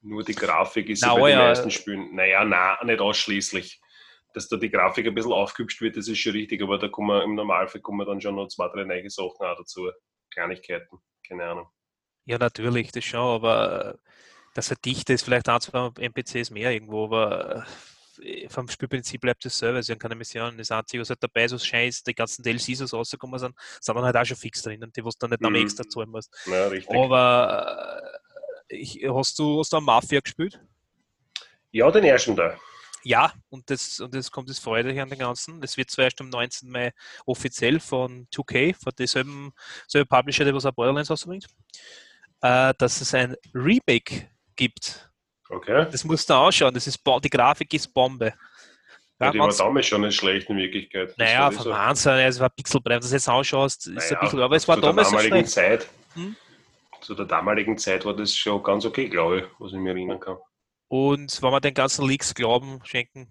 Nur die Grafik ist Na, ja bei den meisten Spielen. Naja, nein, nicht ausschließlich. Dass da die Grafik ein bisschen aufgehübscht wird, das ist schon richtig, aber da kommen im Normalfall kommen dann schon noch zwei, drei neue Sachen auch dazu. Kleinigkeiten, keine Ahnung. Ja, natürlich, das schon, aber äh, dass er dicht ist, vielleicht ein, zwei NPCs mehr irgendwo, aber äh, vom Spielprinzip bleibt es selber. Sie haben keine Missionen. Das Einzige, was halt dabei so scheint, ist, die ganzen DLCs, so rausgekommen sind, sind dann halt auch schon fix drinnen, die was du dann nicht Mhm. extra zahlen musst. Ja, richtig. Aber äh, ich, hast, du, hast du am Mafia gespielt? Ja, den ersten Teil. ja, und das, und das kommt das Freude an den Ganzen. Das wird zwar erst am 19. Mai offiziell von 2K, von demselben selben Publisher, der was auch Borderlands rausbringt, äh, dass es ein Remake gibt. Okay. Das musst du anschauen. Das ist, die Grafik ist Bombe. Ja, die war damals schon nicht schlecht in Wirklichkeit. Das naja, von. Wahnsinn, es war wenn du das jetzt anschaust, ist naja, ein bisschen, aber es war damals der damaligen Zeit. Hm? Zu der damaligen Zeit war das schon ganz okay, glaube ich, was ich mir erinnern kann. Und wenn man den ganzen Leaks Glauben schenken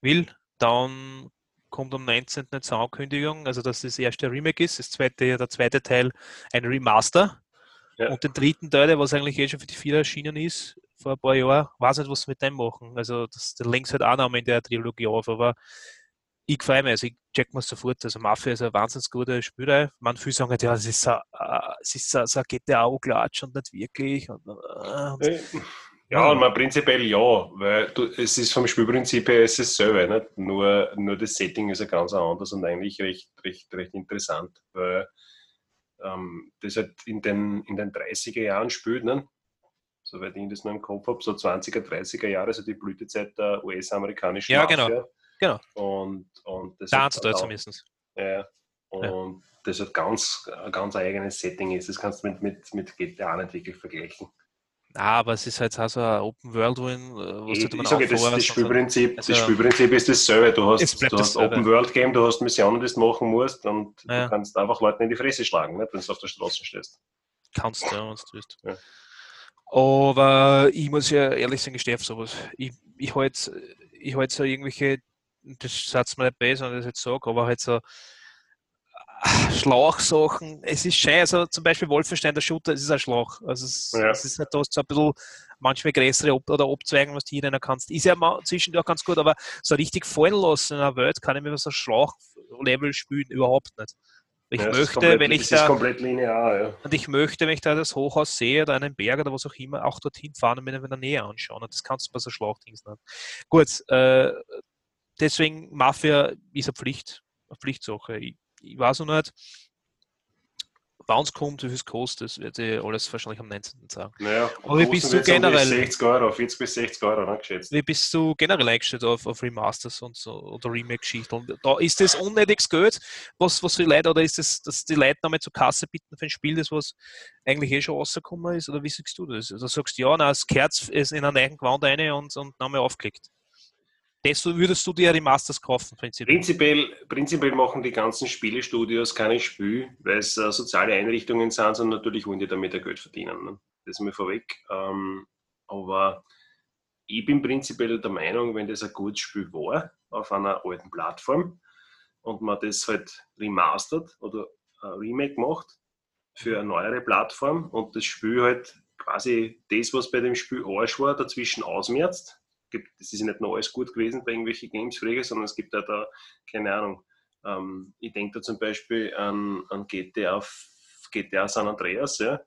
will, dann kommt am 19. eine Ankündigung, also dass das erste Remake ist, das zweite, der zweite Teil ein Remaster. Ja. Und den dritten Teil, was eigentlich eh schon für die vier erschienen ist, vor ein paar Jahren, weiß nicht, was sie mit dem machen. Also das, der links halt auch noch in der Trilogie auf, aber ich freue mich, also ich check mir sofort. Also Mafia ist ein wahnsinnig guter Spieler. Man viele sagen halt, ja, es ist so, es ist so, so ein GTA-Klatsch und nicht wirklich. Und, und, ja, und man prinzipiell ja, weil du, es ist vom Spielprinzip her ist es selber, nicht? Nur, nur das Setting ist ja ganz anders und eigentlich recht, recht, recht interessant, weil ähm, das halt in den, in den 30er Jahren spielt, ne? soweit ich das noch im Kopf habe, so 20er, 30er Jahre, also die Blütezeit der US-amerikanischen Ja, Mafia. genau. genau. Und, und das Ganz dort zumindest. Ja, und ja. das hat ganz, ganz eigenes Setting ist. Das kannst du mit, mit, mit GTA nicht wirklich vergleichen. Ah, aber es ist halt auch so ein Open World, wo was ich, man sage, das, das, Spielprinzip, also, das Spielprinzip ist dasselbe. Du hast, du hast Open World Game, du hast Missionen, die du machen musst und ja. du kannst einfach Leuten in die Fresse schlagen, nicht, wenn du auf der Straße stehst. Kannst du, ja, wenn du willst. Ja. Aber ich muss ja ehrlich sagen, ich stehe auf sowas. Ich, ich halte ich halt so irgendwelche, das sagt mir nicht besser, wenn ich das jetzt sage, aber halt so Schlauchsachen. Es ist schön, also zum Beispiel Wolfenstein, der Shooter, es ist ein Schlauch. Also es, ja. es ist halt, da so ein bisschen manchmal größere Ob oder Abzweigen, was du hier kannst. Ist ja mal zwischendurch ganz gut, aber so richtig fallen lassen in einer Welt kann ich mir so ein Schlauchlevel spielen, überhaupt nicht. Ich ja, möchte, komplett, wenn ich da, linear, ja. und ich möchte, wenn ich da das Hochhaus sehe oder einen Berg oder was auch immer, auch dorthin fahren und mir in der Nähe anschauen. Und das kannst du bei so Schlauchdings nicht. Gut, äh, deswegen Mafia ist eine Pflicht, eine Pflichtsache. Ich, ich weiß noch nicht, wann es kommt, wie viel es kostet, das werde ich alles wahrscheinlich am 19. sagen. Naja, Aber wie bist du generell? 60 Euro, 40 bis 60 Euro, ne, geschätzt. Wie bist du generell eingestellt auf, auf Remasters und so oder Remake-Geschichten? Da ist das unnötiges Geld, was, was für Leute, oder ist das, dass die Leute nochmal zur Kasse bitten für ein Spiel, das was eigentlich eh schon rausgekommen ist? Oder wie siehst du das? Also sagst du, ja, na, das Kerz ist in einer neuen Gewand rein und, und nochmal aufgelegt das würdest du dir Remasters kaufen, prinzipiell? Prinzipiell, prinzipiell machen die ganzen Spielestudios keine Spiel, weil es äh, soziale Einrichtungen sind, sondern natürlich wollen die damit ja Geld verdienen. Ne? Das ist mir vorweg. Ähm, aber ich bin prinzipiell der Meinung, wenn das ein gutes Spiel war auf einer alten Plattform und man das halt remastert oder ein Remake macht für eine neuere Plattform und das Spiel halt quasi das, was bei dem Spiel Arsch war, dazwischen ausmerzt, gibt, das ist nicht noch alles gut gewesen bei irgendwelchen Games früher, sondern es gibt ja da, keine Ahnung, ähm, ich denke da zum Beispiel an, an GTA, GTA San Andreas, ja.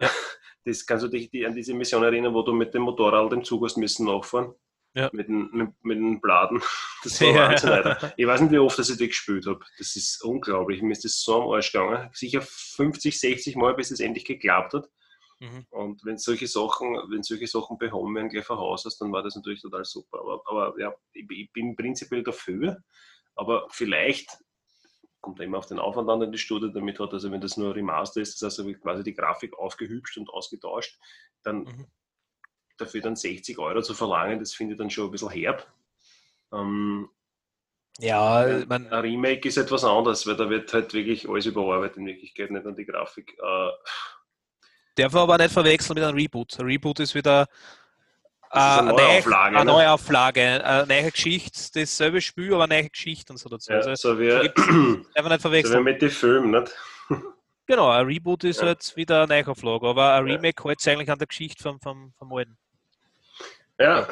ja. Das kannst du dich an diese Mission erinnern, wo du mit dem Motorrad im Zug hast müssen nachfahren. Ja. Mit, den, mit, mit den Bladen. Das war ja. Wahnsinn, Alter. Ich weiß nicht, wie oft dass ich das gespielt habe. Das ist unglaublich. Mir ist das so am Arsch gegangen. Sicher 50, 60 Mal, bis es endlich geklappt hat. Mhm. Und wenn solche Sachen, wenn solche Sachen behoben werden gleich von Haus aus, dann war das natürlich total super. Aber, aber ja, ich, ich bin prinzipiell dafür. Aber vielleicht kommt immer auf den Aufwand an, den die Studie damit hat. Also wenn das nur Remaster ist, das heißt quasi die Grafik aufgehübscht und ausgetauscht, dann mhm. dafür dann 60 Euro zu verlangen, das finde ich dann schon ein bisschen herb. Ähm, ja, man, ein Remake ist etwas anderes, weil da wird halt wirklich alles überarbeitet in Wirklichkeit, nicht an die Grafik. Äh, Darf man aber nicht verwechseln mit einem Reboot. Ein Reboot ist wieder äh, eine, Neuauflage, eine, neue Auflage, eine neue Geschichte, dasselbe Spiel, aber eine neue Geschichte und so dazu. Ja, also, so wie, einfach nicht verwechseln. So wie mit den Filmen, nicht? Genau, ein Reboot ist ja. jetzt wieder eine Neuauflage, aber ein Remake ja. hält sich eigentlich an der Geschichte vom, vom, vom Alten. Ja,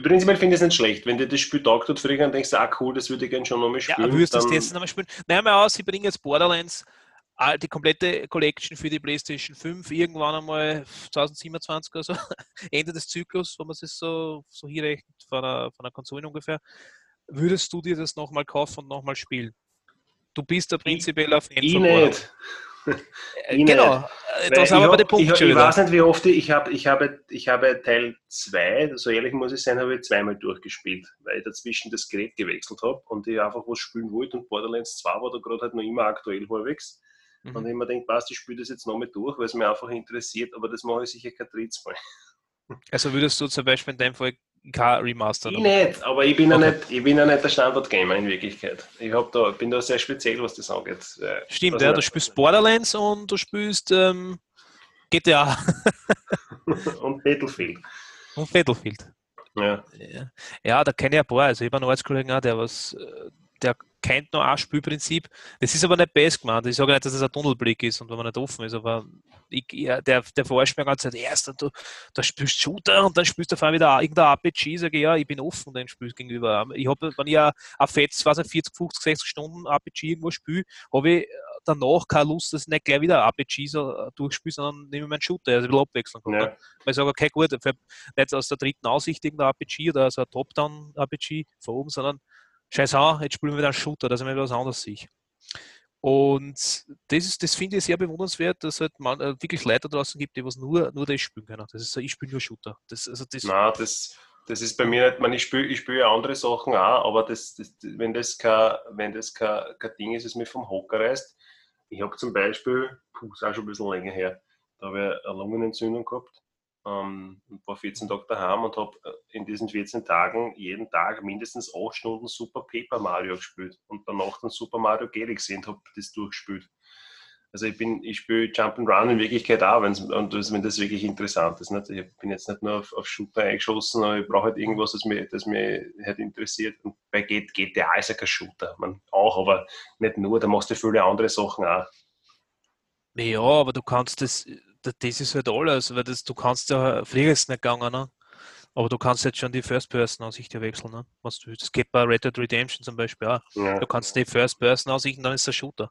prinzipiell finde ich es nicht schlecht. Wenn dir das Spiel taugt hat, früher dann denkst du, ah cool, das würde ich gerne schon nochmal spielen. Ja, würdest du das jetzt nochmal spielen? Nein, mal aus, ich bringe jetzt Borderlands die komplette Collection für die PlayStation 5 irgendwann einmal 2027 oder so, Ende des Zyklus, wenn man es so, so hier rechnet, von einer, von einer Konsole ungefähr, würdest du dir das nochmal kaufen und nochmal spielen? Du bist der prinzipiell auf Fan Ich nicht. Ich genau, nicht. äh, Weil da sind wir den Punkten ich, schon ich weiß nicht, wie oft ich, ich habe ich habe, ich habe Teil 2, so ehrlich muss ich sein, habe ich zweimal durchgespielt, weil ich dazwischen das Gerät gewechselt habe und ich einfach was spielen wollte und Borderlands 2 war da gerade halt noch immer aktuell halbwegs. Mhm. Und ich mir denkt, passt, ich spiele das jetzt noch mal durch, weil es mich einfach interessiert, aber das mache ich sicher kein drittes Mal. Also würdest du zum Beispiel in deinem Fall kein Remaster Ich nicht, aber ich bin, Okay. ja nicht, ich bin ja nicht der Standard-Gamer in Wirklichkeit. Ich da, bin da sehr speziell, was das angeht. Äh, Stimmt, ja, du spielst Borderlands und du spielst ähm, GTA und Battlefield. und Battlefield. Ja. Ja, ja da kenne ich ein paar. Also ich habe einen Arbeitskollegen auch, der was, äh, der kennt noch ein Spielprinzip. Das ist aber nicht best gemeint. Ich sage nicht, dass es ein Tunnelblick ist und wenn man nicht offen ist, aber ich, der, der verarscht mir die ganze Zeit, erst du, da spielst du Shooter und dann spielst du auf einmal wieder irgendein RPG, sage ich, ja, ich bin offen, dann spielst du gegenüber. Ich habe, wenn ich ein, weiß nicht, 40, 50, 60 Stunden RPG irgendwo spiele, habe ich danach keine Lust, dass ich nicht gleich wieder ein RPG so äh, durchspiele, sondern nehme ich meinen Shooter, also ein bisschen abwechseln kann. Ja. Weil ich sage, okay, gut, nicht aus der dritten Aussicht irgendein RPG oder so ein Top-Down-RPG von oben, sondern scheiß an, jetzt spielen wir wieder Shooter, dass ich mir was anderes sehe. Und das, ist, das finde ich sehr bewundernswert, dass es halt man, äh, wirklich Leute draußen gibt, die was nur, nur das spielen können. Das ist so, ich spiele nur Shooter. Das, also das, Nein, das, das ist bei mir nicht, man, ich spiele ich spiel andere Sachen auch, aber das, das, wenn das, kein, wenn das kein, kein Ding ist, das mich vom Hocker reißt. Ich habe zum Beispiel, puh, ist auch schon ein bisschen länger her, da habe ich eine Lungenentzündung gehabt ähm, war 14 Tage daheim und habe in diesen 14 Tagen jeden Tag mindestens 8 Stunden Super Paper Mario gespielt und danach dann Super Mario Galaxy und habe das durchgespielt. Also ich bin, ich spiele Jump'n'Run in Wirklichkeit auch, wenn's, und wenn das wirklich interessant ist. Nicht? Ich bin jetzt nicht nur auf, auf Shooter eingeschossen, aber ich brauche halt irgendwas, das mich, das mich halt interessiert. Und bei GTA ist ja kein Shooter, man auch, aber nicht nur, da machst du viele andere Sachen auch. ja, aber du kannst das, das ist halt alles, weil das, du kannst ja, Flieger ist nicht gegangen, ne? aber du kannst jetzt schon die First-Person-Aussicht ja wechseln. Ne? Was du, das geht bei Red Dead Redemption zum Beispiel auch. Ja. Du kannst die First-Person-Aussicht und dann ist ein Shooter.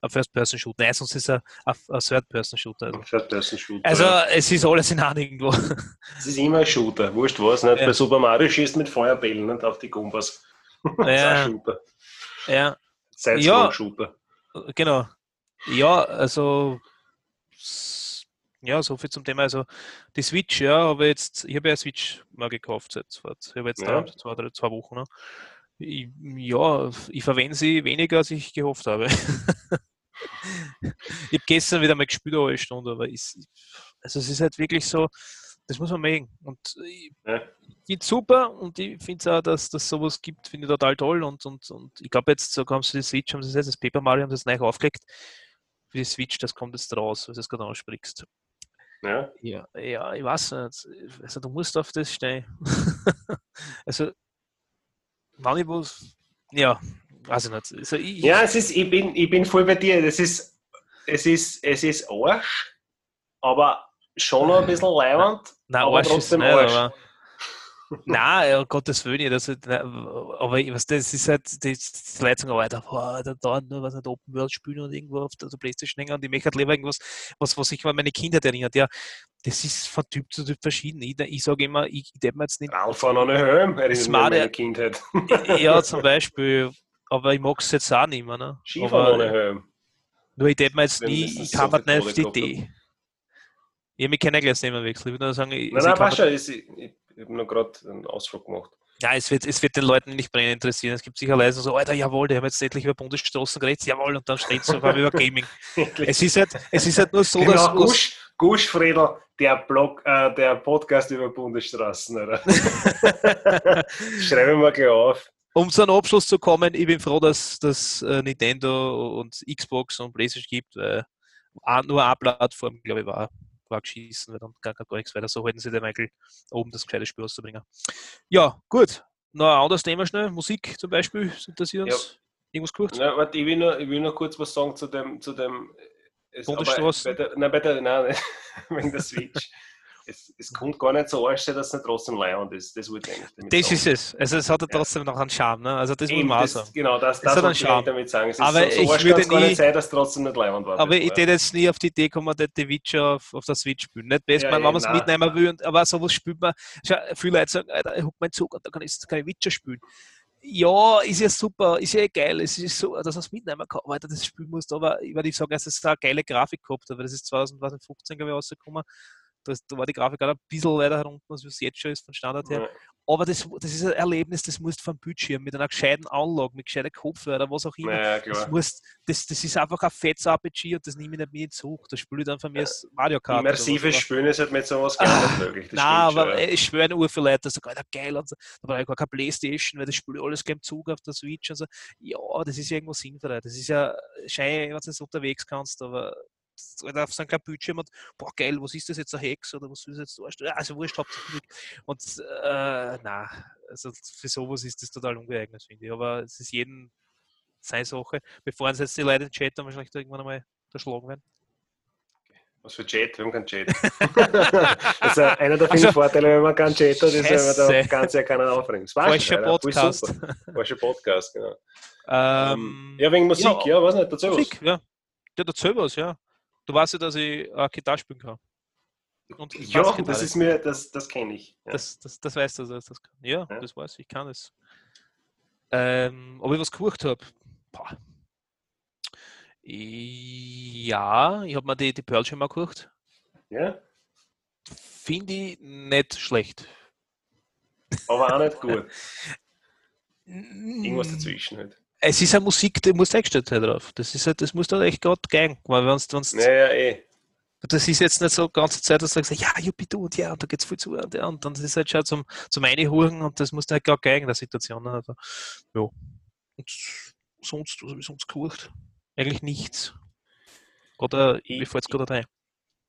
Ein First-Person-Shooter. Nein, sonst ist es ein, Third-Person-Shooter. Also. First-Person-Shooter. also ja. es ist alles in einem irgendwo. es ist immer ein Shooter, wurscht was. Nicht? Ja. Bei Super Mario schießt mit Feuerbällen nicht auf die Gumbas. Ja. ein Shooter. ja, Side-Scroll-Shooter. genau. Ja, also ja, so viel zum Thema. Also die Switch, ja, aber jetzt, ich habe ja eine Switch mal gekauft seit zwei, ich habe jetzt Ja. da zwei, drei, zwei Wochen. Ne? Ich, ja, ich verwende sie weniger, als ich gehofft habe. ich habe gestern wieder mal gespielt, eine Stunde, aber ist, also es ist halt wirklich so, das muss man mögen. Und ich Ja. finde super und ich finde es auch, dass das sowas gibt, finde ich total toll. Und, und, und ich glaube, jetzt so haben sie die Switch, haben sie das, das Paper Mario haben sie das neu aufgelegt. Für die Switch, das kommt jetzt raus, was du es gerade ansprichst. Ja. Ja, ja, ich weiß nicht. Also du musst auf das stehen. also, wann ich was. Ja, weiß ich nicht. Also ich, Ja, es ist, ich, bin, ich bin voll bei dir. Das ist, es, ist, es ist Arsch, aber schon noch ein bisschen leibend. Nein, aber Arsch ist trotzdem nicht, Arsch. aber. Nein, um Gottes Willen nicht. Also, nein, aber ich- was das ist halt, die, sagen, Alter, boah, da dauert nur was nicht Open World spielen und irgendwo auf der, der Playstation hängen und ich möchte halt lieber irgendwas, was, was sich an meine Kindheit erinnert. Ja, das ist von Typ zu Typ verschieden. Ich, ich sage immer, ich, ich darf mir jetzt nicht Radfahren ohne Helm, erinnert mich an meine. Kindheit. Ja, zum Beispiel. Aber ich mag es jetzt auch nicht mehr. Ne? Skifahren ohne Aber, Helm. nur ich denke mir jetzt nie, ich kann so nicht auf die Idee. Ich habe mich gleich Thema wechseln. Ich würde nur sagen, ich, Nein, also nein, ich passt schon. Ich, ich, ich habe noch gerade einen Ausflug gemacht. ja, es wird, es wird den Leuten nicht brennend interessieren. Es gibt sicher Leute, die so, Alter, jawohl, die haben jetzt endlich über Bundesstraßen geredet, jawohl, und dann steht es sogar über Gaming. Es ist, halt, es ist halt nur so, dass. genau, Gusch, Gusch Fredel, der, Blog, äh, der Podcast über Bundesstraßen. Oder? Schreibe mal gleich auf. um zu einem Abschluss zu kommen, ich bin froh, dass dass äh, Nintendo und Xbox und PlayStation gibt, weil auch nur eine Plattform, glaube ich, war, war geschissen, weil dann gar, gar nichts weiter. So halten sie den Michael oben das gescheite Spiel auszubringen. Ja, gut. Noch ein anderes Thema schnell. Musik zum Beispiel, das interessiert uns. Irgendwas kurz? Na, warte, ich, will nur, ich will nur kurz was sagen zu dem. Zu dem es, aber Bundesstraßen? bei der, nein, bei der, nein, wegen der Switch. Es, es kommt gar nicht so arsch, dass es nicht trotzdem Leihwand ist. Das wollte ich damit Das sagen. ist es. Also es hat ja trotzdem noch einen Charme. Ne? Also das muss Eben, man auch das, sagen. Genau, das, Es das hat einen Charme. damit sagen. Es ist Aber so, so ich würde kann's gar nie- nicht sein, dass es trotzdem nicht Leihwand war. Aber das ich hätte jetzt nie auf die Idee kommen, der The Witcher auf, auf der Switch spielen. Nicht best, Ja, man, wenn man es mitnehmen will, und, aber sowas spielt man. Schau, viele Leute sagen, Alter, ich huck meinen Zug und da kann ich, kann ich Witcher spielen. Ja, ist ja super, ist ja eh geil. Es ist so, dass man es mitnehmen kann, weiter das Spiel musst. Aber ich würde sagen, dass es eine geile Grafik gehabt weil das ist 2015 glaube ich, rausgekommen. Da, da war die Grafik auch ein bisschen weiter herunter, als es jetzt schon ist, von Standard her. Ja. Aber das, das ist ein Erlebnis, das musst du vom Bildschirm mit einer gescheiten Anlage, mit gescheiten Kopfhörer, was auch immer. Ja, Das, musst, das, das ist einfach ein fettes RPG und das nehme ich nicht mit in Zug. Das spiele ich dann von mir als Mario Kart. Immersives Spielen ist halt mit sowas gar nicht möglich. Das Nein, aber schon, ja. ich schwöre nur für Leute, so Alter, geil und so. Da war ja gar keine Playstation, weil das spiele ich alles im Zug auf der Switch und so. Ja, das ist ja irgendwo sinnvoll. Das ist ja schön, wenn du das unterwegs kannst, aber Alter, auf so einem kleinen Bildschirm und boah, geil, was ist das jetzt, ein Hex oder was das jetzt darstellen? Also wurscht, hauptsächlich. Und äh, na, also für sowas ist das total ungeeignet, finde ich. Aber es ist jedem seine Sache. Bevor uns jetzt die Leute im Chat dann wahrscheinlich irgendwann einmal erschlagen werden. Was für Chat? Wir haben keinen Chat. das ist ja einer der vielen Also, Vorteile, wenn man keinen Chat hat, ist, wenn man da ganz ja keiner war Falscher Podcast. Falscher Podcast, genau. Ähm, ja, wegen Musik, ja, ja, weiß nicht, dazu was. Musik, ja. Ja, erzähl was, ja. Du weißt ja, dass ich äh, Gitarre spielen kann. Und Ja, Bassgitarre. das ist mir, das, das kenne ich. Ja. Das, das, das weißt du, dass das kann. Ja, Ja. das weiß ich, ich kann es. Ähm, ob ich was gekocht habe? Ja, ich habe mir die, die Pearl schon mal gekocht. ja, Finde ich nicht schlecht. aber auch nicht gut. Irgendwas dazwischen halt. Es ist eine Musik, die muss eingestellt sein drauf. Das ist halt, das muss dann echt gerade gehen. Weil wenn's, wenn's, Naja, eh. Das ist jetzt nicht so die ganze Zeit, dass du sagst, ja, Juppie, und ja, und da geht's viel zu und, ja, und dann ist es halt schon zum, zum Einhuren und das muss halt gar gegen der Situation. Also, ja. Und sonst, was habe ich sonst gekocht? Eigentlich nichts. Oder Ich- mir fällt es gerade ein.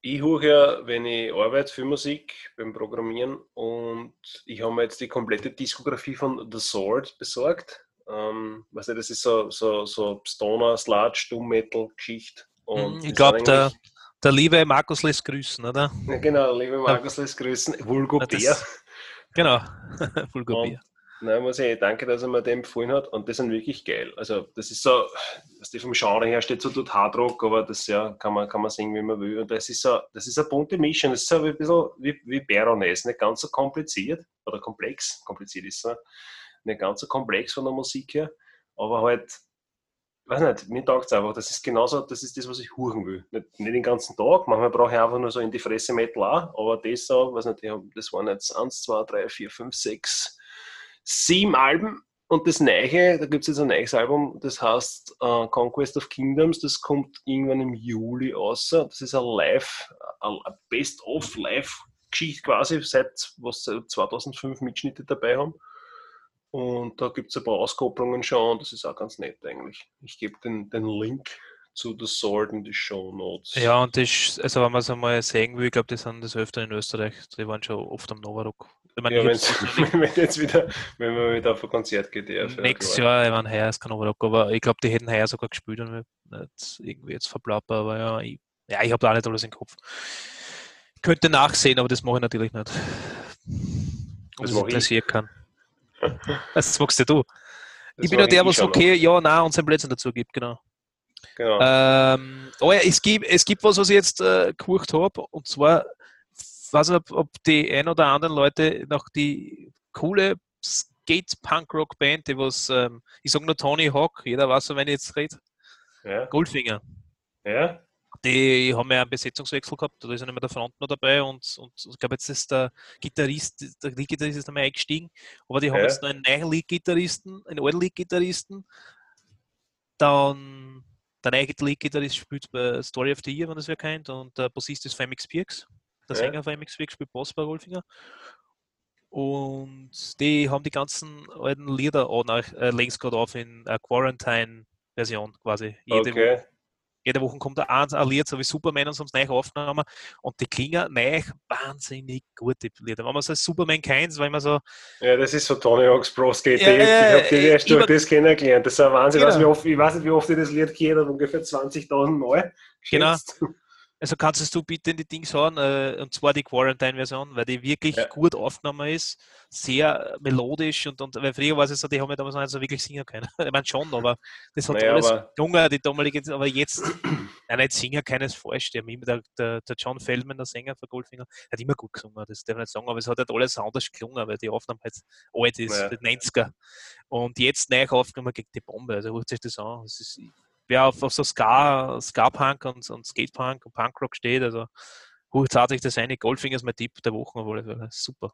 Ich höre ja, wenn ich arbeite, für Musik beim Programmieren und ich habe mir jetzt die komplette Diskografie von The Sword besorgt. Ähm, weißt du, das ist so, so, so Stoner, Sludge, Doom Metal Geschichte. Und Mhm, Ich das glaube, der, der liebe Markus lässt grüßen, oder? Ja, Genau, liebe Markus, lässt grüßen. Vulgo das- Bär. Genau. Und, Bier. nein, muss ich danke, dass er mir den empfohlen hat. Und die sind wirklich geil. Also, das ist so, was die vom Genre her steht, so tut Hardrock, aber das ja, kann man, kann man singen, wie man will. Und das ist so, das ist eine bunte Mischung. Das ist so ein bisschen wie, wie Baroness, nicht ganz so kompliziert oder komplex. Kompliziert ist es nicht ganz so komplex von der Musik her, aber halt, weiß nicht, mir taugt es einfach. Das ist genauso, das ist das, was ich hören will. Nicht, nicht den ganzen Tag, manchmal brauche ich einfach nur so in die Fresse Metal auch, aber das so, weiß nicht, das waren jetzt 1, 2, 3, 4, 5, 6, sieben Alben und das Neue, da gibt es jetzt ein neues Album, das heißt äh, Conquest of Kingdoms, das kommt irgendwann im Juli raus. Das ist ein Live, ein Best-of-Live-Geschichte quasi, seit was seit 2005 Mitschnitte dabei haben. Und da gibt es ein paar Auskopplungen schon, das ist auch ganz nett eigentlich. Ich gebe den, den Link zu The Sword in die Show Notes. Ja, und das, also wenn man es einmal sehen will, ich glaube, die sind das öfter in Österreich. Die waren schon oft am Novarock. Ich meine, Ja, wenn jetzt wieder, wenn man wieder auf ein Konzert geht, ja, Nächstes. Jahr, ich meine, heuer ist kein Novarock, aber ich glaube, die hätten heuer sogar gespielt und wir nicht irgendwie jetzt verplappert, aber ja, ich, ja, ich habe da auch nicht alles im Kopf. Ich könnte nachsehen, aber das mache ich natürlich nicht. Das das mach ich. interessiert kann. Das magst ja du. Das ich bin ja der, was okay, ja, nein und sein Blödsinn dazu gibt, genau. Genau. Ähm, oh ja, es gibt, es gibt was, was ich jetzt äh, gekocht habe, und zwar, weiß nicht, ob, ob die ein oder anderen Leute noch die coole Skate-Punk-Rock-Band, die was, ähm, ich sage nur Tony Hawk, jeder weiß, so, wenn ich jetzt rede, ja. Goldfinger. ja. Die haben ja einen Besetzungswechsel gehabt, da ist ja nicht mehr der Frontmann dabei und, und ich glaube, jetzt ist der Gitarrist, der Lead-Gitarrist ist einmal eingestiegen, aber die haben Ja. jetzt noch einen neuen Lead-Gitarristen, einen alten Lead-Gitarristen, dann der neue Lead-Gitarrist spielt bei Story of the Year, wenn das wer kennt, und der Bassist ist Femix Birks, der Ja. Sänger von MX Birks spielt Bass bei Goldfinger. Und die haben die ganzen alten Lieder auch nach, äh, längst gerade auf in äh, Quarantine-Version quasi. Jede Woche Okay. Jede Woche kommt da eins, ein Lied, so wie Superman und so haben es neu aufgenommen und die klingen neu wahnsinnig gut, die Lieder. Wenn man so Superman keins, weil man so, Ja, das ist so Tony Hawk's Pro Skate. Ja, ich habe die erst durch das kennengelernt. Das ist ein Wahnsinn. Genau. Ich, weiß, wie oft, ich weiß nicht, wie oft ich das Lied gehört habe, ungefähr 20.000 Mal. Genau. Also kannst du bitte in die Dings hauen, äh, und zwar die Quarantine-Version, weil die wirklich Ja. gut aufgenommen ist, sehr melodisch und, und weil früher war es so, die haben ja damals noch nicht so wirklich singen können. Ich meine schon, aber das hat Naja, alles gelungen, die damalige, aber jetzt, nein, nicht singen ist falsch, der, der, der, John Feldman, der Sänger von Goldfinger, hat immer gut gesungen, das darf ich nicht sagen, aber es hat halt alles anders gelungen, weil die Aufnahme halt alt ist, Ja. die 90er. Und jetzt neu aufgenommen gegen die Bombe, also hört sich das an. Es ist, wer auf, auf so Ska, Ska-Punk und, und Skate-Punk und Punkrock steht, also hört sich das eine. Goldfinger ist mein Tipp der Woche Fälle. Super.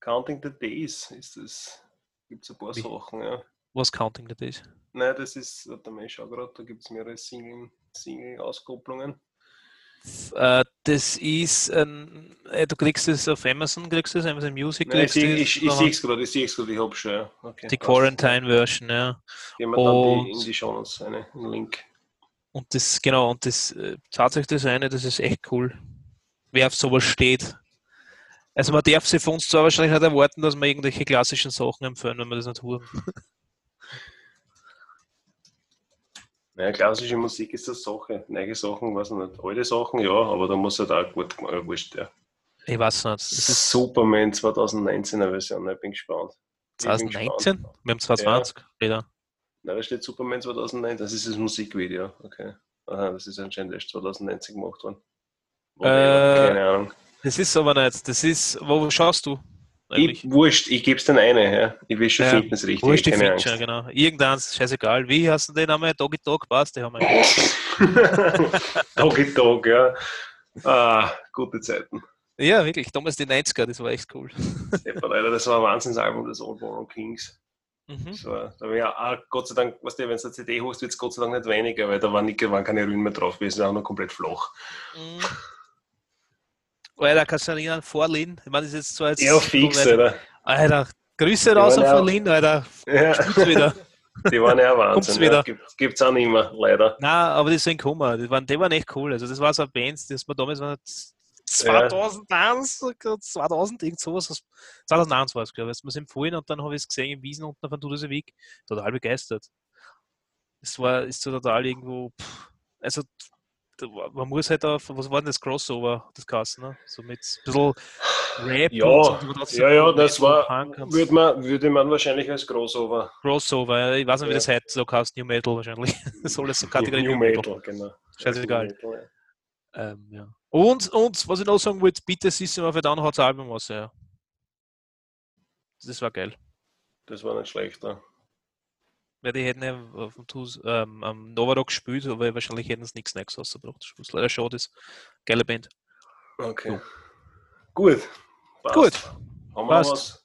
Counting the Days ist das. Gibt es ein paar Wie? Sachen, ja. Was Counting that is? Nein, das ist, warte mal, ich schau gerade, da gibt es mehrere Single- Single-Auskopplungen. Äh, das ist, ein, äh, du kriegst es auf Amazon, kriegst du es, Amazon Music, Nein, ich kriegst du es, ich, sehe es gerade, ich sehe es gerade, ich habe schon, ja. Okay, die. Quarantine-Version, ja. Geben wir dann die, Und- in die Show Notes eine, einen Link. Und das, genau, und das äh, tatsächlich das eine, das ist echt cool. Wer auf sowas steht. Also man darf sich von uns zwar wahrscheinlich nicht erwarten, dass wir irgendwelche klassischen Sachen empfehlen, wenn wir das nicht tun. Naja, klassische Musik ist das Sache. Neue Sachen, weiß ich nicht. Alte Sachen, ja, aber da muss halt auch gut gemacht ja, wurscht, ja. Ich weiß nicht. Das ist Superman 2019er Version, ich bin gespannt. Ich bin 2019? gespannt. Wir haben 2020 wieder. Nein, da steht Superman 2009, das ist das Musikvideo, okay. Aha, das ist anscheinend erst 2019 gemacht worden. Äh, Keine Ahnung. Das ist aber nicht. Das ist, wo schaust du? Ich, wurscht, ich gebe es dann eine, ja. Ich will schon Ja, finden, es richtig. Ist die keine Feature, genau. Irgendeins, scheißegal. Wie hast du den Namen? Doggy Dog passt, die haben wir. Doggy Dog, ja. Ah, gute Zeiten. Ja, wirklich. Damals die 90er, das war echt cool. Leider, das war ein Wahnsinnsalbum des Old Borrow Kings. Mhm. Da war ja auch, Gott sei Dank, weißt du, wenn du eine CD hast, wird es Gott sei Dank nicht weniger, weil da waren, nicht, waren keine Rühren mehr drauf gewesen, auch noch komplett flach. Mhm. Alter, kannst du dich erinnern, Vorlin? Ich meine, das ist jetzt zwar jetzt. Ja, fix, so oder? Alter, Grüße Die raus an ja- Vorlin, Alter. Ja, wieder. die waren ja Kommt's Wahnsinn. wieder. Ja. Gibt, gibt's auch nicht mehr, leider. Nein, aber die sind gekommen. Die waren, die waren echt cool. Also, das war so eine Band, das war damals war 2001, 2000, irgend sowas. 2001 war es, glaube ich. Wir sind vorhin und dann habe ich es gesehen im Wiesen unten von Dudesewig. Total begeistert. Es war, ist so total irgendwo, pff, also, man muss halt auf, was war denn das Crossover, das Kassen, ne? So mit ein bisschen Rap Ja, und so, Ja, ja, das Metal, war, würde man, würde man wahrscheinlich als Crossover. Crossover. ja. Ich weiß nicht, wie Ja. das heißt, so heißt New Metal wahrscheinlich. Das ist alles so Kategorie New Metal, genau. Scheißegal. New Metal, Ähm, ja. Und, und was ich noch sagen wollte, bitte siehst du mal für dann hat das Album was, ja. Das war geil. ja. Das war nicht schlecht. Weil die hätten ja auf dem Tus, ähm, am Novarock gespielt, aber wahrscheinlich hätten sie nichts Neues rausgebracht. Das ist leider schade ist. Geile Band. Okay. So. Gut. Passt. Gut. Haben wir Passt. noch was?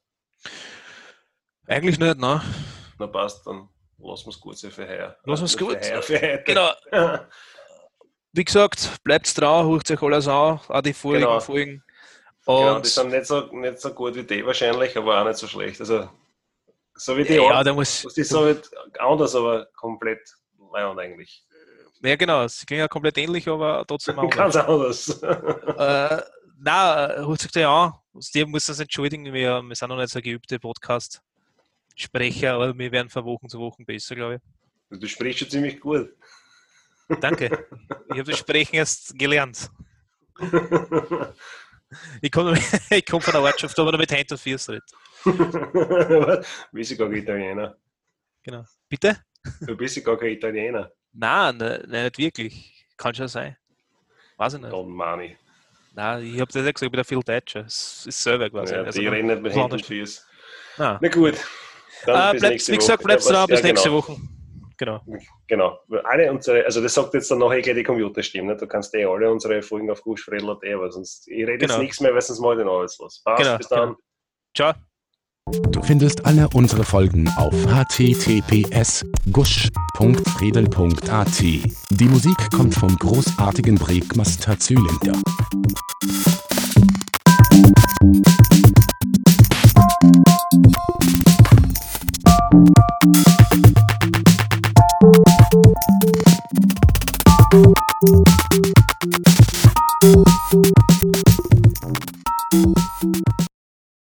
Eigentlich nicht, ne? Na passt, dann lassen wir es gut sein für heuer. Lassen wir's Für gut heuer, sein. für heute. Genau. Wie gesagt, bleibt dran, hört euch alles an, auch die vorigen Genau. Folgen. Genau, Und die sind nicht so, nicht so gut wie die wahrscheinlich, aber auch nicht so schlecht. Also, so wie die ja, anderen. der muss. Das ist so halt anders, aber komplett leibend eigentlich. Ja, genau, sie klingen ja komplett ähnlich, aber trotzdem auch. Ganz anders. Äh, na, hört sich der an. Dem muss das entschuldigen. Wir, wir sind noch nicht so geübte Podcast-Sprecher, aber wir werden von Wochen zu Wochen besser, glaube Du sprichst schon ziemlich gut. ich. Danke. ich habe das Sprechen erst gelernt. Ich komme ich komm von der Ortschaft, aber noch mit Hand und redet. Du bist ja gar kein Italiener. Genau. Bitte? Du bist ja gar kein Italiener. Nein, ne, ne, nicht wirklich. Kann schon sein. Weiß ich nicht. Don Mani. Nein, ich habe das ja gesagt, ich bin viel Deutscher. Es ist selber quasi. Ja, Also, die reden nicht mit Händen und. Füßen. nein. Na gut. Äh, bleibt, wie gesagt, bleibt dran, bis Ja, nächste genau. Woche. Genau. Genau. Alle unsere, also das sagt jetzt dann nachher gleich die Computerstimme. Du kannst eh alle unsere Folgen auf Guschfredel.at, aber sonst, ich rede Genau. jetzt nichts mehr, weil sonst mal den Arbeitslos. Passt, Genau, bis dann. genau. Ciao. Du findest alle unsere Folgen auf https gusch.fredel.at. Die Musik kommt vom großartigen Breakmaster Zylinder.